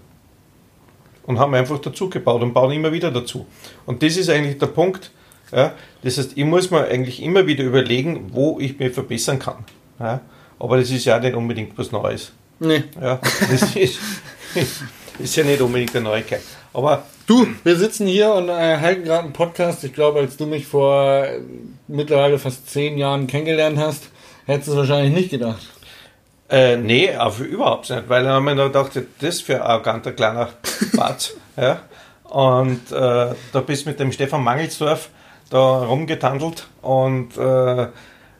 Und haben einfach dazu gebaut und bauen immer wieder dazu. Und das ist eigentlich der Punkt. Ja? Das heißt, ich muss mir eigentlich immer wieder überlegen, wo ich mich verbessern kann. Ja? Aber das ist ja nicht unbedingt was Neues. Nee. Ja? Das ist, ist ja nicht unbedingt eine Neuigkeit. Aber Du, wir sitzen hier und äh, halten gerade einen Podcast. Ich glaube, als du mich vor äh, mittlerweile fast zehn Jahren kennengelernt hast, hättest du es wahrscheinlich nicht gedacht. Äh, nee, auf, überhaupt nicht, weil dann haben wir noch gedacht, das für ein arroganter kleiner Batz. ja. Und äh, da bist du mit dem Stefan Mangelsdorf da rumgetandelt und äh,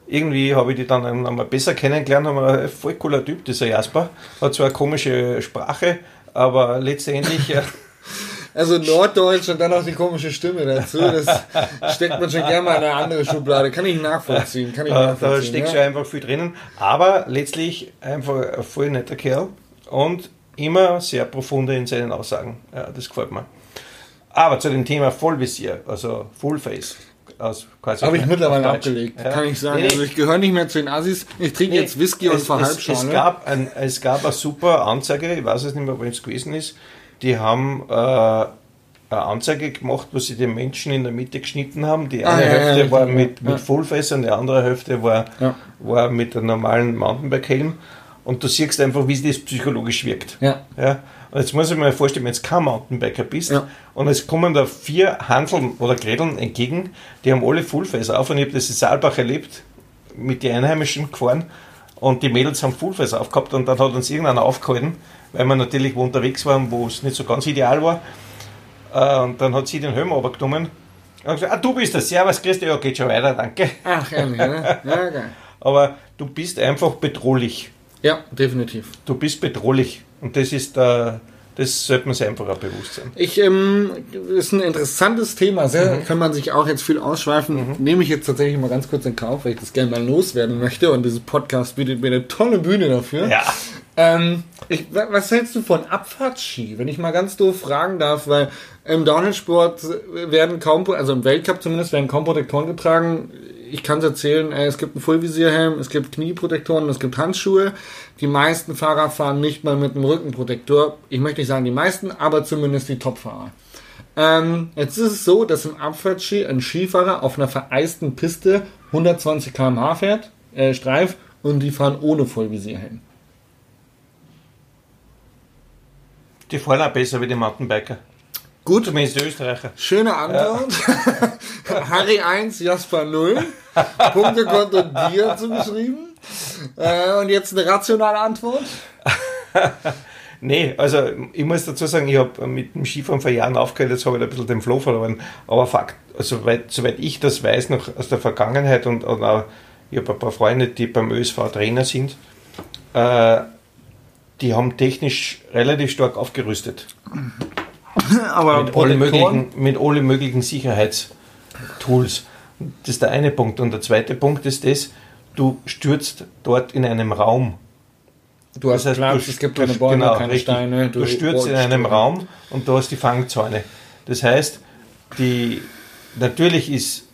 irgendwie habe ich die dann einmal besser kennengelernt, haben wir ein voll cooler Typ, dieser Jasper. Hat zwar eine komische Sprache, aber letztendlich. äh, Also Norddeutsch und dann noch die komische Stimme dazu, das steckt man schon gerne mal in eine andere Schublade. Kann ich nachvollziehen, kann ich Äh, da nachvollziehen. steckt schon ja? einfach viel drinnen. Aber letztlich einfach ein voll netter Kerl und immer sehr profunde in seinen Aussagen. Ja, das gefällt mir. Aber zu dem Thema Vollvisier, also Fullface. Aus quasi Habe ich mittlerweile abgelegt, Ja. kann ich sagen. Nee, Also ich gehöre nicht mehr zu den Assis. Ich trinke nee, jetzt Whisky und es, fahre es, Halbschale. es, gab ein, es gab eine super Anzeige, ich weiß es nicht mehr, wo es gewesen ist. Die haben äh, eine Anzeige gemacht, wo sie den Menschen in der Mitte geschnitten haben. Die Ah, eine ja, Hälfte ja, war ja, mit, ja. mit Fullface und die andere Hälfte war, war mit einem normalen Mountainbike-Helm. Und du siehst einfach, wie das psychologisch wirkt. Ja. Ja, und jetzt muss ich mir vorstellen, wenn du kein Mountainbiker bist Ja. und es kommen da vier Handeln oder Grädeln entgegen, die haben alle Fullface auf und ich habe das in Saalbach erlebt, mit den Einheimischen gefahren und die Mädels haben Fullface aufgehabt und dann hat uns irgendeiner aufgehalten, weil wir natürlich wo unterwegs waren, wo es nicht so ganz ideal war. Äh, Und dann hat sie den Helm runtergenommen und gesagt, ah, du bist der Servus, Christi, ja, geht schon weiter, danke. Ach, ne? Ja, geil. Aber du bist einfach bedrohlich. Ja, definitiv. Du bist bedrohlich und das ist der, das sollte man sich einfach auch bewusst sein. Ich, ähm, ist ein interessantes Thema, sehr, kann man sich auch jetzt viel ausschweifen. Nehme ich jetzt tatsächlich mal ganz kurz in Kauf, weil ich das gerne mal loswerden möchte und dieser Podcast bietet mir eine tolle Bühne dafür. Ja. Ähm, ich, wa- was hältst du von Abfahrtski, wenn ich mal ganz doof fragen darf, weil im Downhill-Sport werden kaum, also im Weltcup zumindest, werden kaum Protektoren getragen. Ich kann es erzählen, äh, es gibt einen Vollvisierhelm, es gibt Knieprotektoren, es gibt Handschuhe. Die meisten Fahrer fahren nicht mal mit einem Rückenprotektor. Ich möchte nicht sagen die meisten, aber zumindest die Topfahrer. Ähm, jetzt ist es so, dass im Abfahrtski ein Skifahrer auf einer vereisten Piste 120 km/h fährt, äh, Streif, und die fahren ohne Vollvisierhelm. Die fahren auch besser wie die Mountainbiker. Gut, Zumindest die Österreicher. schöne Antwort. Harry 1, Jasper 0. Punktekonto dir zugeschrieben. Äh, und jetzt eine rationale Antwort. Nee, also ich muss dazu sagen, ich habe mit dem Skifahren vor Jahren aufgehört, jetzt habe ich ein bisschen den Flow verloren. Aber Fakt, also soweit, soweit ich das weiß, noch aus der Vergangenheit und, und auch, ich habe ein paar Freunde, die beim ÖSV Trainer sind, äh, die haben technisch relativ stark aufgerüstet. Aber mit allen möglichen, mit allen möglichen Sicherheitstools. Das ist der eine Punkt. Und der zweite Punkt ist das, du stürzt dort in einem Raum. du hast Das heißt, Platz, du- es gibt du- keine Bäume, genau, keine richtig. Steine. Du, stürzt in einem Raum und du hast die Fangzäune. Das heißt, die, natürlich ist,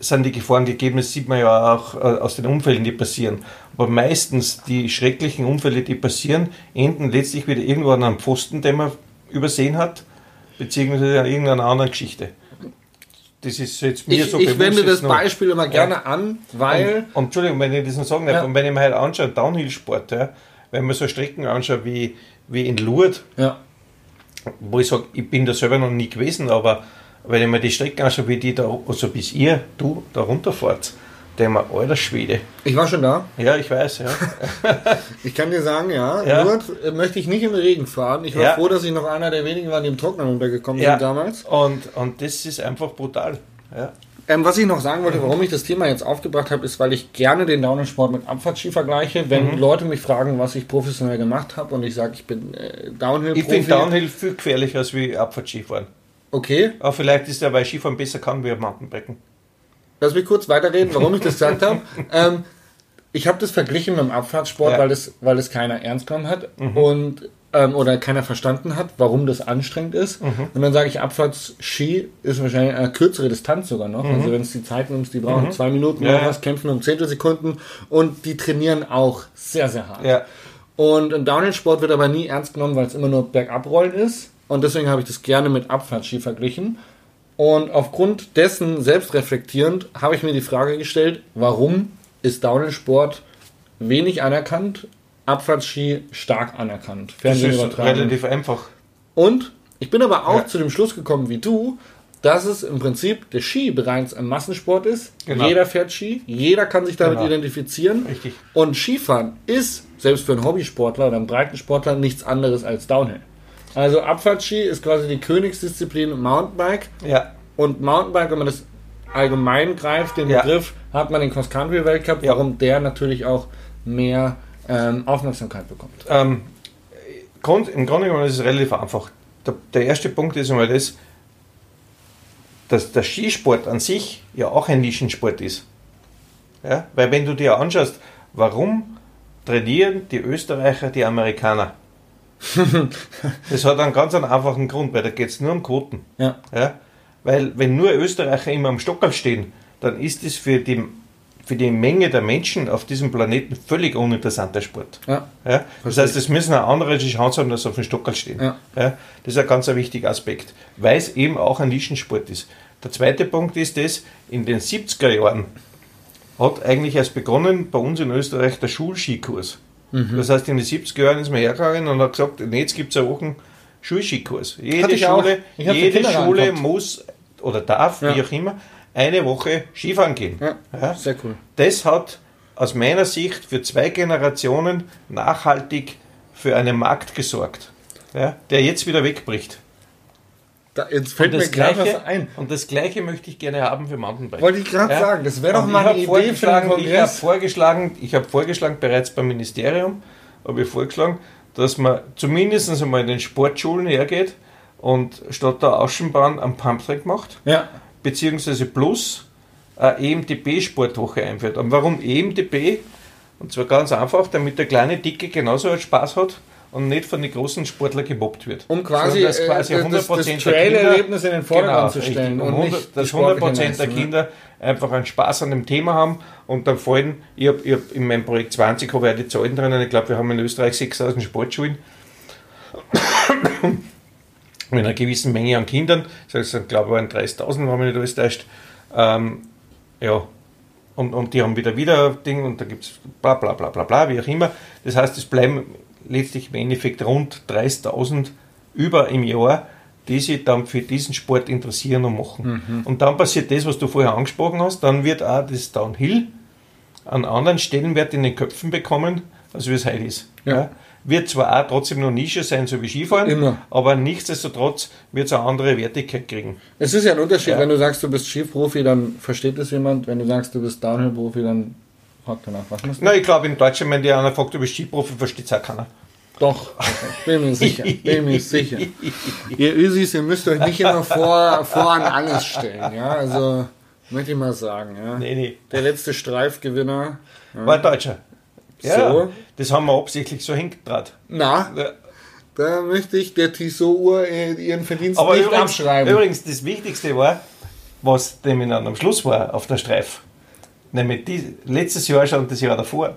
sind die Gefahren gegeben, das sieht man ja auch äh, aus den Unfällen, die passieren. Aber meistens die schrecklichen Unfälle, die passieren, enden letztlich wieder irgendwo an einem Pfosten, den man übersehen hat, beziehungsweise an irgendeiner anderen Geschichte. Das ist jetzt mir Ich, so ich bewusst wende das. Beispiel immer gerne an, weil Und, und Entschuldigung, wenn ich das noch sagen darf, Ja. und wenn ich mir halt anschaue, Downhill-Sport, ja, wenn man so Strecken anschaut wie, wie in Lourdes, ja, wo ich sage, ich bin da selber noch nie gewesen, aber wenn ich mir die Strecken anschaue, wie die da, also bis ihr, du, da runterfahrt, denke ich mir, alter Schwede. ich war schon da. Ja, ich weiß, ja. Ich kann dir sagen, ja, Ja. Lourdes äh, möchte ich nicht im Regen fahren. Ich war Ja. froh, dass ich noch einer der wenigen war, die im Trocknen runtergekommen ja. sind damals. Und, und das ist einfach brutal. Ja. Ähm, was ich noch sagen wollte, warum ich das Thema jetzt aufgebracht habe, ist, weil ich gerne den Downhill-Sport mit Abfahrtski vergleiche. Wenn Mhm. Leute mich fragen, was ich professionell gemacht habe und ich sage, ich bin äh, Downhill-Profi. Ich finde Downhill viel gefährlicher als wie Abfahrtskifahren. Okay, Aber vielleicht ist ja, weil Skifahren besser kann wie Mountainbiken. lass mich kurz weiterreden, warum ich das gesagt habe. Ähm, ich habe das verglichen mit dem Abfahrtssport, Ja. Mhm. weil, das, weil das keiner ernst genommen hat und ähm, oder keiner verstanden hat, warum das anstrengend ist. Mhm. Und dann sage ich, Abfahrtsski ist wahrscheinlich eine kürzere Distanz sogar noch. Also wenn es die Zeit nimmst, die brauchen zwei Minuten Mhm. Ja, oder ja. was, kämpfen um Zehntelsekunden und die trainieren auch sehr, sehr hart. Ja. Und im Downhill-Sport wird aber nie ernst genommen, weil es immer nur Bergabrollen ist. Und deswegen habe ich das gerne mit Abfahrtski verglichen. Und aufgrund dessen, selbst reflektierend, habe ich mir die Frage gestellt, warum ist Downhill-Sport wenig anerkannt, Abfahrtski stark anerkannt? Das Fernsehen ist übertragen. relativ einfach. Und Ich bin aber auch Ja. zu dem Schluss gekommen wie du, dass es im Prinzip der Ski bereits ein Massensport ist. Genau. Jeder fährt Ski, jeder kann sich damit Genau. identifizieren. Richtig. Und Skifahren ist, selbst für einen Hobbysportler oder einen Breitensportler, nichts anderes als Downhill. Also Abfahrtski ist quasi die Königsdisziplin im Mountainbike. Ja, Und Mountainbike, wenn man das allgemein greift, den Ja. Begriff, hat man den Cross-Country-Weltcup, Ja. warum der natürlich auch mehr ähm, Aufmerksamkeit bekommt. ähm, Grund, im Grunde genommen ist es relativ einfach. Der, der erste Punkt ist einmal das, dass der Skisport an sich ja auch ein Nischensport ist. Ja? Weil wenn du dir anschaust, warum trainieren die Österreicher die Amerikaner? das hat einen ganz einfachen Grund, weil da geht es nur um Quoten. Ja. Ja? Weil wenn nur Österreicher immer am Stockerl stehen, dann ist es für die, für die Menge der Menschen auf diesem Planeten völlig uninteressanter Sport. Ja. Ja? Das heißt, es müssen auch andere die Chance haben, dass sie auf dem Stockerl stehen. Ja. Das ist ein ganz wichtiger Aspekt, weil es eben auch ein Nischensport ist. Der zweite Punkt ist das, in den 70er Jahren hat eigentlich erst begonnen bei uns in Österreich der Schulskikurs. Mhm. Das heißt, in den 70er Jahren ist man hergegangen und hat gesagt, nee, jetzt gibt es eine Woche Schulskikurs. Jede. Schule, jede Schule muss oder darf, Ja. wie auch immer, eine Woche Skifahren gehen. Ja. Ja? Sehr cool. Das hat aus meiner Sicht für zwei Generationen nachhaltig für einen Markt gesorgt, ja, der jetzt wieder wegbricht. Da, jetzt fällt mir das gerade Gleiche, was ein. und das Gleiche möchte ich gerne haben für Mountainbike. Wollte ich gerade sagen, das wäre doch Und mal eine Idee für den vorgeschlagen- Ich habe Kongress. vorgeschlagen, ich habe vorgeschlagen, bereits beim Ministerium, habe ich vorgeschlagen, dass man zumindest einmal in den Sportschulen hergeht und statt der Außenbahn einen Pumptrack macht Ja. beziehungsweise plus eine EMTB-Sportwoche einführt. Und warum EMTB? Und zwar ganz einfach, damit der kleine Dicke genauso einen Spaß hat und nicht von den großen Sportlern gemobbt wird. Um quasi, dass äh, quasi das- das 100% der Trail-Erlebnis in den Vordergrund Genau, zu stellen richtig. und Und nicht 100, die dass sportliche 100% der. Kinder einfach einen Spaß an dem Thema haben und dann fallen, ich habe ich hab in meinem Projekt 20 habe ich auch die Zahlen drin, ich glaube, wir haben in Österreich 6000 Sportschulen mit einer gewissen Menge an Kindern, das ich glaube, waren 30.000, wenn mich nicht alles täuscht. Ähm, ja, und, und die haben wieder wieder Ding und da gibt es bla bla bla bla bla, wie auch immer. Das heißt, es bleiben letztlich im Endeffekt rund 30.000 über im Jahr, die sich dann für diesen Sport interessieren und machen. Und dann passiert das, was du vorher angesprochen hast, dann wird auch das Downhill einen anderen Stellenwert in den Köpfen bekommen, als wie es heute ist. Ja. Ja. Wird zwar auch trotzdem noch Nische sein, so wie Skifahren, Immer. aber nichtsdestotrotz wird es eine andere Wertigkeit kriegen. Es ist ja ein Unterschied, Ja. wenn du sagst, du bist Skiprofi, dann versteht das jemand. Wenn du sagst, du bist Downhill-Profi, dann fragt danach, was musst du? Na, ich glaube, in Deutschland, wenn dir einer fragt, bist Skiprofi, versteht es auch keiner. Doch, bin mir sicher, bin mir sicher. Ihr Ösis, ihr müsst euch nicht immer vor, vor an alles stellen, ja, also möchte ich mal sagen, ja. Nee, nee. Der letzte Streifgewinner, War ein Deutscher. Ja, So. das haben wir absichtlich so hingetraut. na, Ja. da möchte ich der Tissot-Uhr äh, ihren Verdienst Aber nicht übrigens, abschreiben. übrigens, das Wichtigste war, was dann am Schluss war auf der Streif. Nämlich die, letztes Jahr schon und das Jahr davor.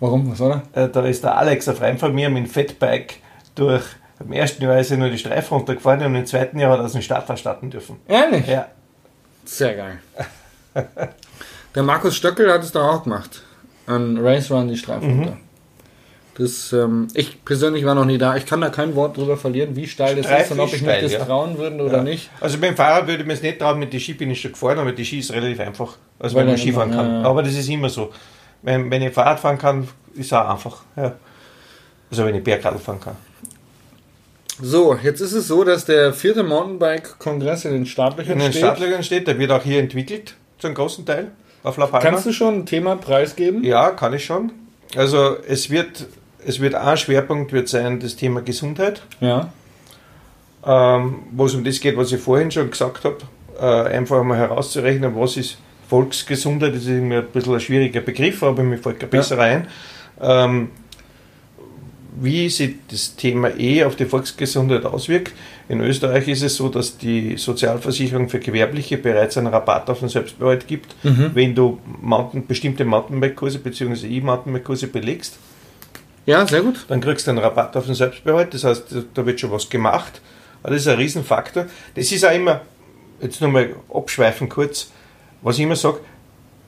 Warum, was war da? Äh, da ist der Alex, ein Freund von mir, mit dem Fatbike durch. Im ersten Jahr ist er nur die Streife runtergefahren und im zweiten Jahr hat er aus dem Start starten dürfen. Ehrlich? Ja, Sehr geil. Der Markus Stöckel hat es doch auch gemacht. An Race Run die Streifen Mhm. runter. Das, ähm, ich persönlich war noch nie da. Ich kann da kein Wort drüber verlieren, wie steil das Streif ist und ob ich steil, mich das ja. trauen würde oder ja. nicht. Also beim Fahrrad würde ich mir es nicht trauen, mit den Ski bin ich schon gefahren, aber die Ski ist relativ einfach, als Weil wenn man dann Skifahren immer, kann. ja. Aber das ist immer so. Wenn, wenn ich Fahrrad fahren kann, ist es auch einfach. Also wenn ich Bergradl fahren kann. So, jetzt ist es so, dass der vierte Mountainbike-Kongress in den Startlöchern In den steht. Startlöchern steht, der wird auch hier entwickelt, zum großen Teil, auf La Palma. Kannst du schon ein Thema preisgeben? Ja, kann ich schon. Also es wird, es wird ein Schwerpunkt wird sein, das Thema Gesundheit. Ja. ähm, wo es um das geht, was ich vorhin schon gesagt habe, äh, einfach mal herauszurechnen, was ist Volksgesundheit, das ist immer ein bisschen ein schwieriger Begriff, aber mir fällt kein besserer ein. Ähm, wie sich das Thema E auf die Volksgesundheit auswirkt. In Österreich ist es so, dass die Sozialversicherung für Gewerbliche bereits einen Rabatt auf den Selbstbehalt gibt, wenn du Mountain, bestimmte Mountainbike-Kurse bzw. E-Mountainbike-Kurse belegst Ja, sehr gut. dann kriegst du einen Rabatt auf den Selbstbehalt. Das heißt, da wird schon was gemacht. Das ist ein Riesenfaktor. Das ist auch immer, jetzt nochmal abschweifen kurz, was ich immer sage,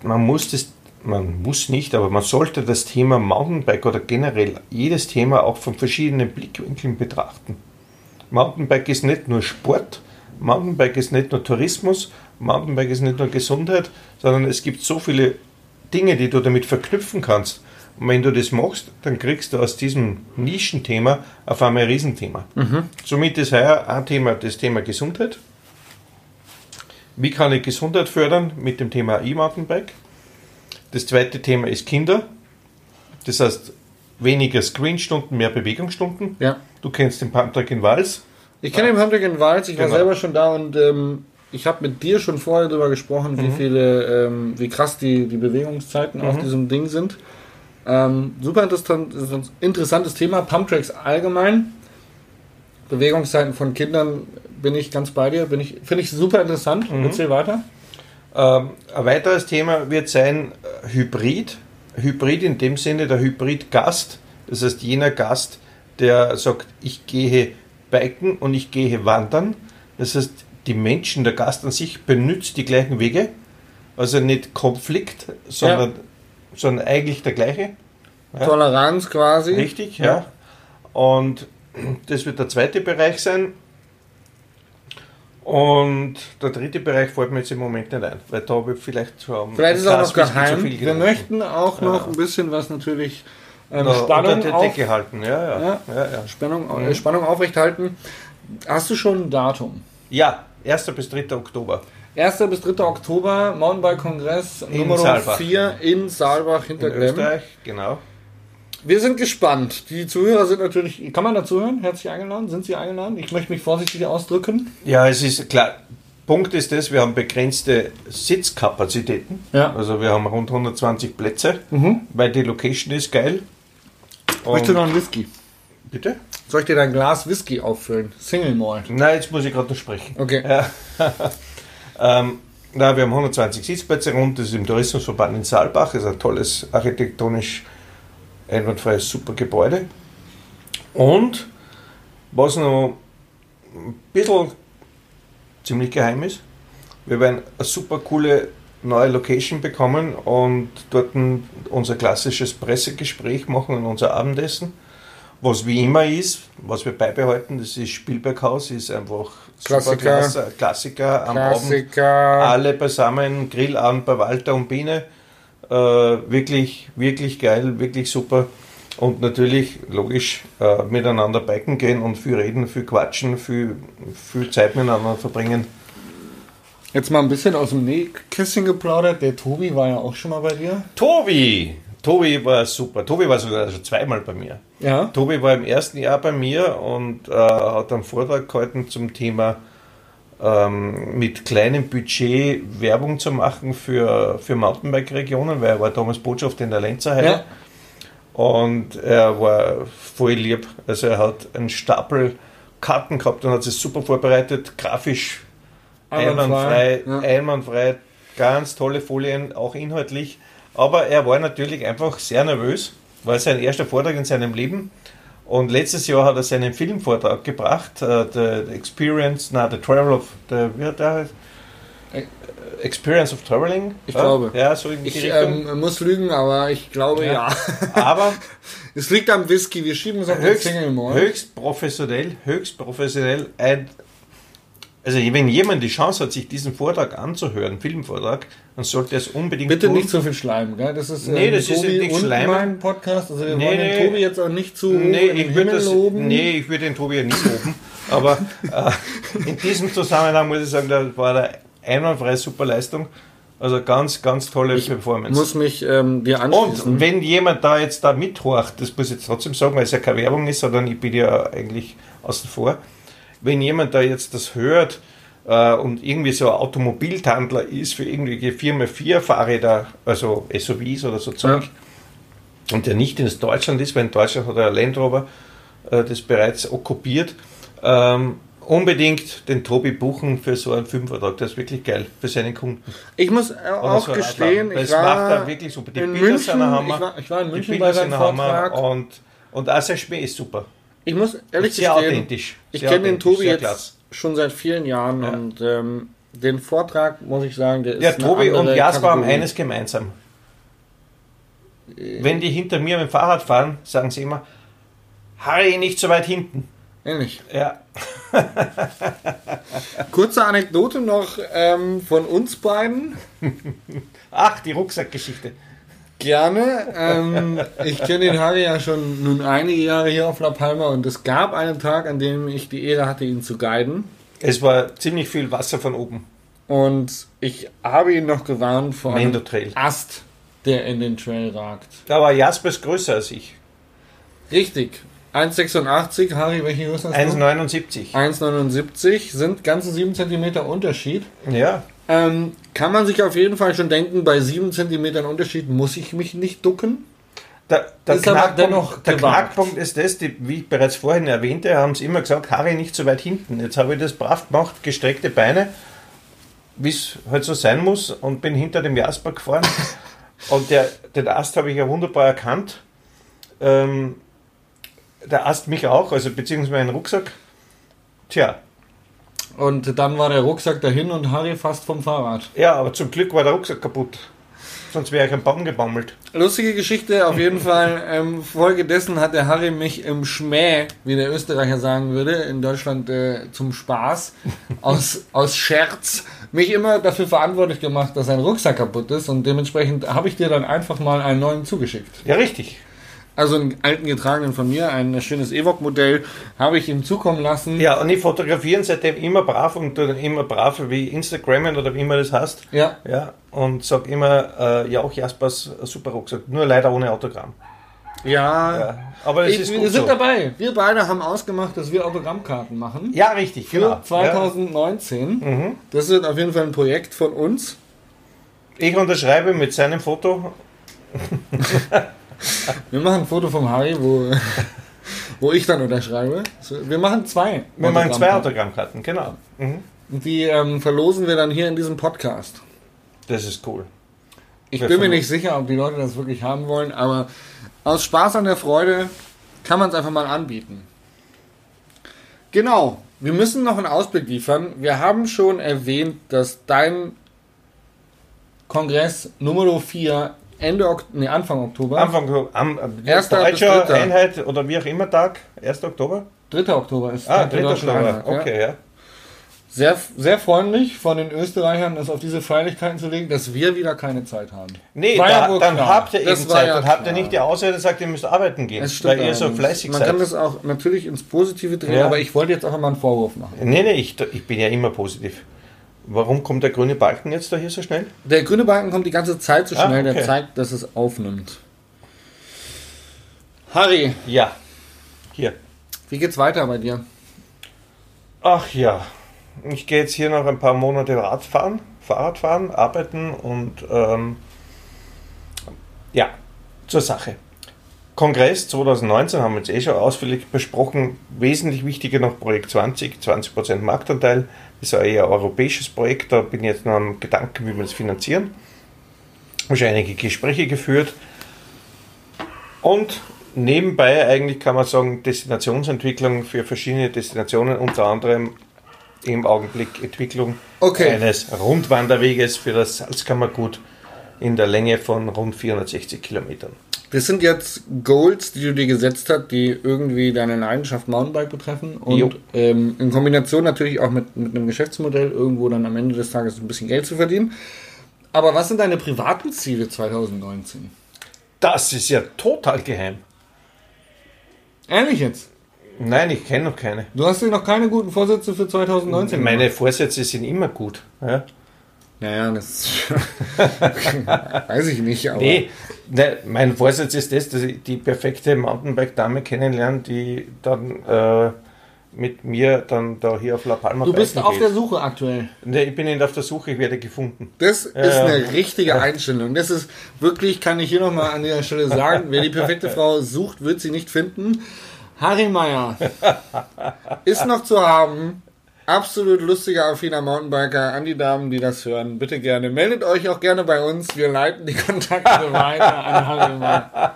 man muss das, man muss nicht, aber man sollte das Thema Mountainbike oder generell jedes Thema auch von verschiedenen Blickwinkeln betrachten. Mountainbike ist nicht nur Sport, Mountainbike ist nicht nur Tourismus, Mountainbike ist nicht nur Gesundheit, sondern es gibt so viele Dinge, die du damit verknüpfen kannst. Und wenn du das machst, dann kriegst du aus diesem Nischenthema auf einmal ein Riesenthema. Somit ist heuer ein Thema das Thema Gesundheit. Wie kann ich Gesundheit fördern mit dem Thema E-Mountainbike? Das zweite Thema ist Kinder. Das heißt, weniger Screenstunden, mehr Bewegungsstunden. Ja. Du kennst den Pumptrack in Wals. Ich kenne den Hamburg in Walz, ich war Genau. selber schon da und ähm, ich habe mit dir schon vorher darüber gesprochen, Mhm. wie viele, ähm, wie krass die, die Bewegungszeiten auf diesem Ding sind. Ähm, super interessant, interessantes Thema. Pumptracks allgemein. Bewegungszeiten von Kindern bin ich ganz bei dir, bin ich, finde ich super interessant. Mhm. Erzähl weiter. Ähm, ein weiteres Thema wird sein äh, Hybrid. Hybrid in dem Sinne der Hybrid-Gast. Das heißt, jener Gast, der sagt, ich gehe biken und ich gehe wandern. Das heißt, die Menschen, der Gast an sich benutzt die gleichen Wege. Also nicht Konflikt, sondern, sondern eigentlich der gleiche. Ja. Toleranz quasi. Richtig, ja. Und das wird der zweite Bereich sein. Und der dritte Bereich fällt mir jetzt im Moment nicht ein, weil da habe ich vielleicht schon. Vielleicht ist auch noch geheim. viel Wir möchten auch noch Ja. ein bisschen was natürlich ähm, Da Spannung, unter der auf, Decke halten, ja, ja. Ja. Ja, ja. Spannung, Mhm. äh, Spannung aufrechthalten. Hast du schon ein Datum? ja 1. bis 3. Oktober. 1. bis 3. Oktober, Mountainbike-Kongress In Nummer Saalbach. 4 in Saalbach In hinter Glemm. Österreich, genau. Wir sind gespannt. Die Zuhörer sind natürlich, kann man dazu hören? Herzlich eingeladen? Sind Sie eingeladen? Ich möchte mich vorsichtig ausdrücken. Ja, es ist klar. Punkt ist das, wir haben begrenzte Sitzkapazitäten. Ja. Also wir haben rund 120 Plätze, Mhm. weil die Location ist geil. Ich möchte Und- noch einen Whisky. Bitte? Soll ich dir dein Glas Whisky auffüllen? Single Malt. Nein, jetzt muss ich gerade noch sprechen. Okay. Ja. ähm, na, wir haben 120 Sitzplätze rund, das ist im Tourismusverband in Saalbach, das ist ein tolles, architektonisch einwandfreies, super Gebäude. Und was noch ein bisschen ziemlich geheim ist, wir werden eine super coole neue Location bekommen und dort unser klassisches Pressegespräch machen und unser Abendessen. Was wie immer ist, was wir beibehalten, das ist Spielberghaus, ist einfach Klassiker. klasse, Klassiker am Abend Klassiker. alle beisammen, Grillabend bei Walter und Biene. Äh, wirklich, wirklich geil, wirklich super. Und natürlich, logisch, äh, miteinander biken gehen und viel reden, viel quatschen, viel, viel Zeit miteinander verbringen. Jetzt mal ein bisschen aus dem Nähkästchen geplaudert. Der Tobi war ja auch schon mal bei dir. Tobi! Tobi war super. Tobi war sogar schon zweimal bei mir. Ja. Tobi war im ersten Jahr bei mir und äh, hat einen Vortrag gehalten zum Thema ähm, mit kleinem Budget Werbung zu machen für, für Mountainbike-Regionen, weil er war damals Botschafter in der Lenzerheide. Ja. Und er war voll lieb. Also er hat einen Stapel Karten gehabt und hat sich super vorbereitet, grafisch einwandfrei, Ja. einwandfrei, ganz tolle Folien, auch inhaltlich. Aber er war natürlich einfach sehr nervös, war sein erster Vortrag in seinem Leben. Und letztes Jahr hat er seinen Filmvortrag gebracht, äh, The Experience, na, The Travel of, the, wie hat der heißt? Äh, Experience of Traveling? Ich ja? glaube. Ja, so in die Ich ähm, muss lügen, aber ich glaube ja. Ja. Aber Es liegt am Whisky. Wir schieben es auf den höchst, Single Malt. höchst professionell, höchst professionell. Ein, also wenn jemand die Chance hat, sich diesen Vortrag anzuhören, Filmvortrag, dann sollte er es unbedingt Bitte tun. nicht zu viel Schleim, gell? Das ist Nee, ähm, das ist Tobi nicht und Schleim. mein Podcast. Also wir Nee, wollen den. Tobi jetzt auch nicht zu Nee, ich würde Himmel das, loben. nee, ich würde den Tobi ja nicht loben. Aber äh, in diesem Zusammenhang muss ich sagen, da war eine einwandfreie super Leistung. Also ganz, ganz tolle Ich Performance. muss mich ähm, dir anschließen. Und wenn jemand da jetzt da mithorcht, das muss ich jetzt trotzdem sagen, weil es ja keine Werbung ist, sondern ich bin ja eigentlich außen vor. Wenn jemand da jetzt das hört äh, und irgendwie so ein Automobiltandler ist für irgendwelche 4x4 Fahrräder, also SUVs oder so Zeug, und der nicht in Deutschland ist, weil in Deutschland hat er Land Rover äh, das bereits okkupiert, ähm, unbedingt den Tobi buchen für so einen Filmvertrag. Das ist wirklich geil für seinen Kunden. ich muss äh, auch so gestehen, ich war er wirklich super. Die in München, sind ein Hammer. Ich war, ich war in München bei seinem Vortrag. und, und auch sein Schmäh ist super. Ich muss ehrlich sehr gestehen, authentisch. ich kenne den Tobi jetzt klasse. schon seit vielen Jahren Ja. und ähm, den Vortrag, muss ich sagen, der ist Ja, Tobi und Jasper haben eines gemeinsam. Wenn die hinter mir mit dem Fahrrad fahren, sagen sie immer, Harry, nicht so weit hinten. Ähnlich. Ja, Kurze Anekdote noch ähm, von uns beiden. Ach, die Rucksackgeschichte. Gerne. Ähm, ich kenne den Harry ja schon nun einige Jahre hier auf La Palma und es gab einen Tag, an dem ich die Ehre hatte, ihn zu guiden. Es war ziemlich viel Wasser von oben. Und ich habe ihn noch gewarnt vor einem. Ast, der in den Trail ragt. Da war Jasper ist größer als ich. Richtig. 1,86. Harry, welche Größe hast du? 1,79. 1,79 sind ganze 7 cm Unterschied. Ja. Ähm, kann man sich auf jeden Fall schon denken, bei 7 cm Unterschied muss ich mich nicht ducken. Der, der, Ist Knackpunkt, der. Knackpunkt ist das, die, wie ich bereits vorhin erwähnte, haben sie immer gesagt, Harry nicht so weit hinten. Jetzt habe ich das brav gemacht, gestreckte Beine, wie es halt so sein muss, und bin hinter dem Jasper gefahren. und der, den Ast habe ich ja wunderbar erkannt. Ähm, der Ast mich auch, also beziehungsweise meinen Rucksack. Tja, Und dann war der Rucksack dahin und Harry fast vom Fahrrad. ja, aber zum Glück war der Rucksack kaputt. Sonst wäre ich am Baum gebaumelt. Lustige Geschichte, auf jeden Fall. Ähm, Folge dessen hat der Harry mich im Schmäh, wie der Österreicher sagen würde, in Deutschland äh, zum Spaß, aus, aus Scherz, mich immer dafür verantwortlich gemacht, dass sein Rucksack kaputt ist und dementsprechend habe ich dir dann einfach mal einen neuen zugeschickt. Ja, richtig. Also einen alten getragenen von mir, ein schönes Evok-Modell, habe ich ihm zukommen lassen. Ja, und ich fotografiere seitdem immer brav und immer brav wie Instagrammen oder wie immer das heißt. Ja, Ja, und sag immer, äh, ja, auch Jaspers äh, super Rucksack. Nur leider ohne Autogramm. ja. Ja, aber es Ich, ist wir gut sind so. dabei. Wir beide haben ausgemacht, dass wir Autogrammkarten machen. Ja, richtig, Für genau. 2019. Ja. Mhm. Das wird auf jeden Fall ein Projekt von uns. Ich unterschreibe mit seinem Foto. Wir machen ein Foto vom Harry, wo, wo ich dann unterschreibe. Wir machen zwei. Wir machen zwei Autogrammkarten. Genau. Mhm. Und Die ähm, verlosen wir dann hier in diesem Podcast. Das ist cool. Ich Wer bin mir nicht sicher, ob die Leute das wirklich haben wollen, aber aus Spaß an der Freude kann man es einfach mal anbieten. Genau. Wir müssen noch einen Ausblick liefern. Wir haben schon erwähnt, dass dein Kongress Nummer 4 Ende Ok- nee, Anfang Oktober, Anfang am am- Erster bis deutscher. Einheit oder wie auch immer Tag, 1. Oktober? 3. Oktober ist Ah, Tag der 3. Deutschen Oktober. Einheit, ja. Okay, ja. Sehr, sehr freundlich von den Österreichern, das auf diese Feierlichkeiten zu legen, dass wir wieder keine Zeit haben. Nee, ja da, wohl dann klar. habt ihr eben Das Zeit. ja dann habt ihr nicht die Ausrede, sagt, ihr müsst arbeiten gehen, Es weil ihr so fleißig Man seid. kann das auch natürlich ins Positive drehen, Ja. aber ich wollte jetzt auch einmal einen Vorwurf machen. Nee, nee, ich, ich bin ja immer positiv. Warum kommt der grüne Balken jetzt da hier so schnell? Der grüne Balken kommt die ganze Zeit so Ah, schnell, der okay. zeigt, dass es aufnimmt. Harry, Ja. Hier. wie geht's weiter bei dir? Ach ja. Ich gehe jetzt hier noch ein paar Monate Radfahren, Fahrradfahren, arbeiten und ähm, ja, zur Sache. Kongress 2019 haben wir jetzt eh schon ausführlich besprochen. Wesentlich wichtiger noch Projekt 20, 20% Marktanteil. Das ist ein eher europäisches Projekt. Da bin ich jetzt noch am Gedanken, wie wir das finanzieren. Habe schon einige Gespräche geführt. Und nebenbei eigentlich kann man sagen, Destinationsentwicklung für verschiedene Destinationen, unter anderem im Augenblick Entwicklung Okay. eines Rundwanderweges für das Salzkammergut in der Länge von rund 460 Kilometern. Das sind jetzt Goals, die du dir gesetzt hast, die irgendwie deine Leidenschaft Mountainbike betreffen und ähm, in Kombination natürlich auch mit, mit einem Geschäftsmodell irgendwo dann am Ende des Tages ein bisschen Geld zu verdienen. Aber was sind deine privaten Ziele 2019? Das ist ja total geheim. Ehrlich jetzt? Nein, ich kenne noch keine. Du hast dir noch keine guten Vorsätze für 2019 Meine? Vorsätze sind immer gut. Ja? Naja, das weiß ich nicht, aber Nee, ne, mein Vorsatz ist das, dass ich die perfekte Mountainbike-Dame kennenlerne, die dann äh, mit mir dann da hier auf La Palma du bist auf geht. der Suche aktuell. Ne, ich bin nicht auf der Suche, ich werde gefunden. Das ist Ja. eine richtige Einstellung. Das ist wirklich, kann ich hier nochmal an dieser Stelle sagen, wer die perfekte Frau sucht, wird sie nicht finden. Harry Meyer ist noch zu haben. Absolut lustiger, affiner Mountainbiker. An die Damen, die das hören, bitte gerne. Meldet euch auch gerne bei uns. Wir leiten die Kontakte weiter an Harry Meyer.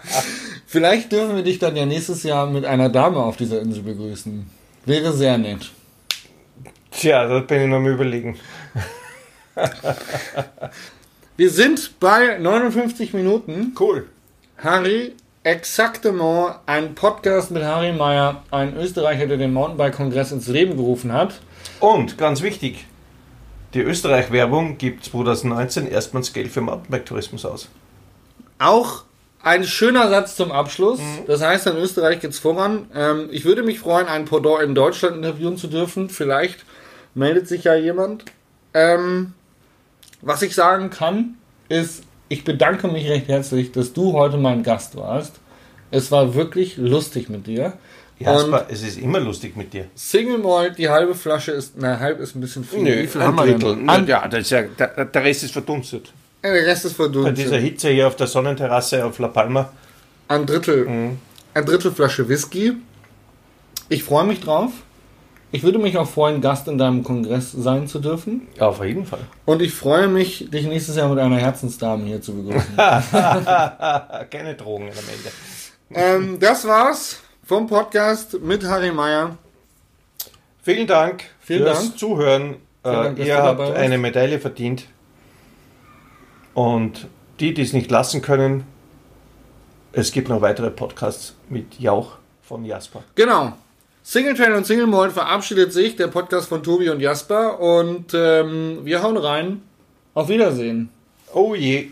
Vielleicht dürfen wir dich dann ja nächstes Jahr mit einer Dame auf dieser Insel begrüßen. Wäre sehr nett. Tja, da bin ich noch am überlegen. Wir sind bei 59 Minuten. Cool. Harry, Exactement, ein Podcast mit Harry Meyer, ein Österreicher, der den Mountainbike-Kongress ins Leben gerufen hat. Und ganz wichtig, die Österreich-Werbung gibt 2019 erstmals Geld für Mountainbike-Tourismus aus. Auch ein schöner Satz zum Abschluss. Das heißt, in Österreich geht's voran. Ähm, ich würde mich freuen, einen Pendant in Deutschland interviewen zu dürfen. Vielleicht meldet sich ja jemand. Ähm, was ich sagen kann, ist, ich bedanke mich recht herzlich, dass du heute mein Gast warst. Es war wirklich lustig mit dir. Jasper, es ist immer lustig mit dir. Single Malt, die halbe Flasche ist, na, halb ist ein bisschen viel. Wie viel ein? Drittel. An, ja, das ist ja, der, der Rest ist verdunstet. der Rest ist Bei verdunnt. dieser Hitze hier auf der Sonnenterrasse auf La Palma. Ein Drittel, ein Drittel Flasche Whisky. Ich freue mich drauf. Ich würde mich auch freuen, Gast in deinem Kongress sein zu dürfen. Ja, auf jeden Fall. Und ich freue mich, dich nächstes Jahr mit einer Herzensdame hier zu begrüßen. Keine Drogen am Ende. ähm, das war's vom Podcast mit Harry Meyer. Vielen Dank Vielen fürs Dank. Zuhören. Äh, Dank, dass ihr habt eine Medaille verdient. Und die, die es nicht lassen können, es gibt noch weitere Podcasts mit Jauch von Jasper. Genau. Single Trail und Single Malt verabschiedet sich, der Podcast von Tobi und Jasper. Und ähm, wir hauen rein. Auf Wiedersehen. Oh je.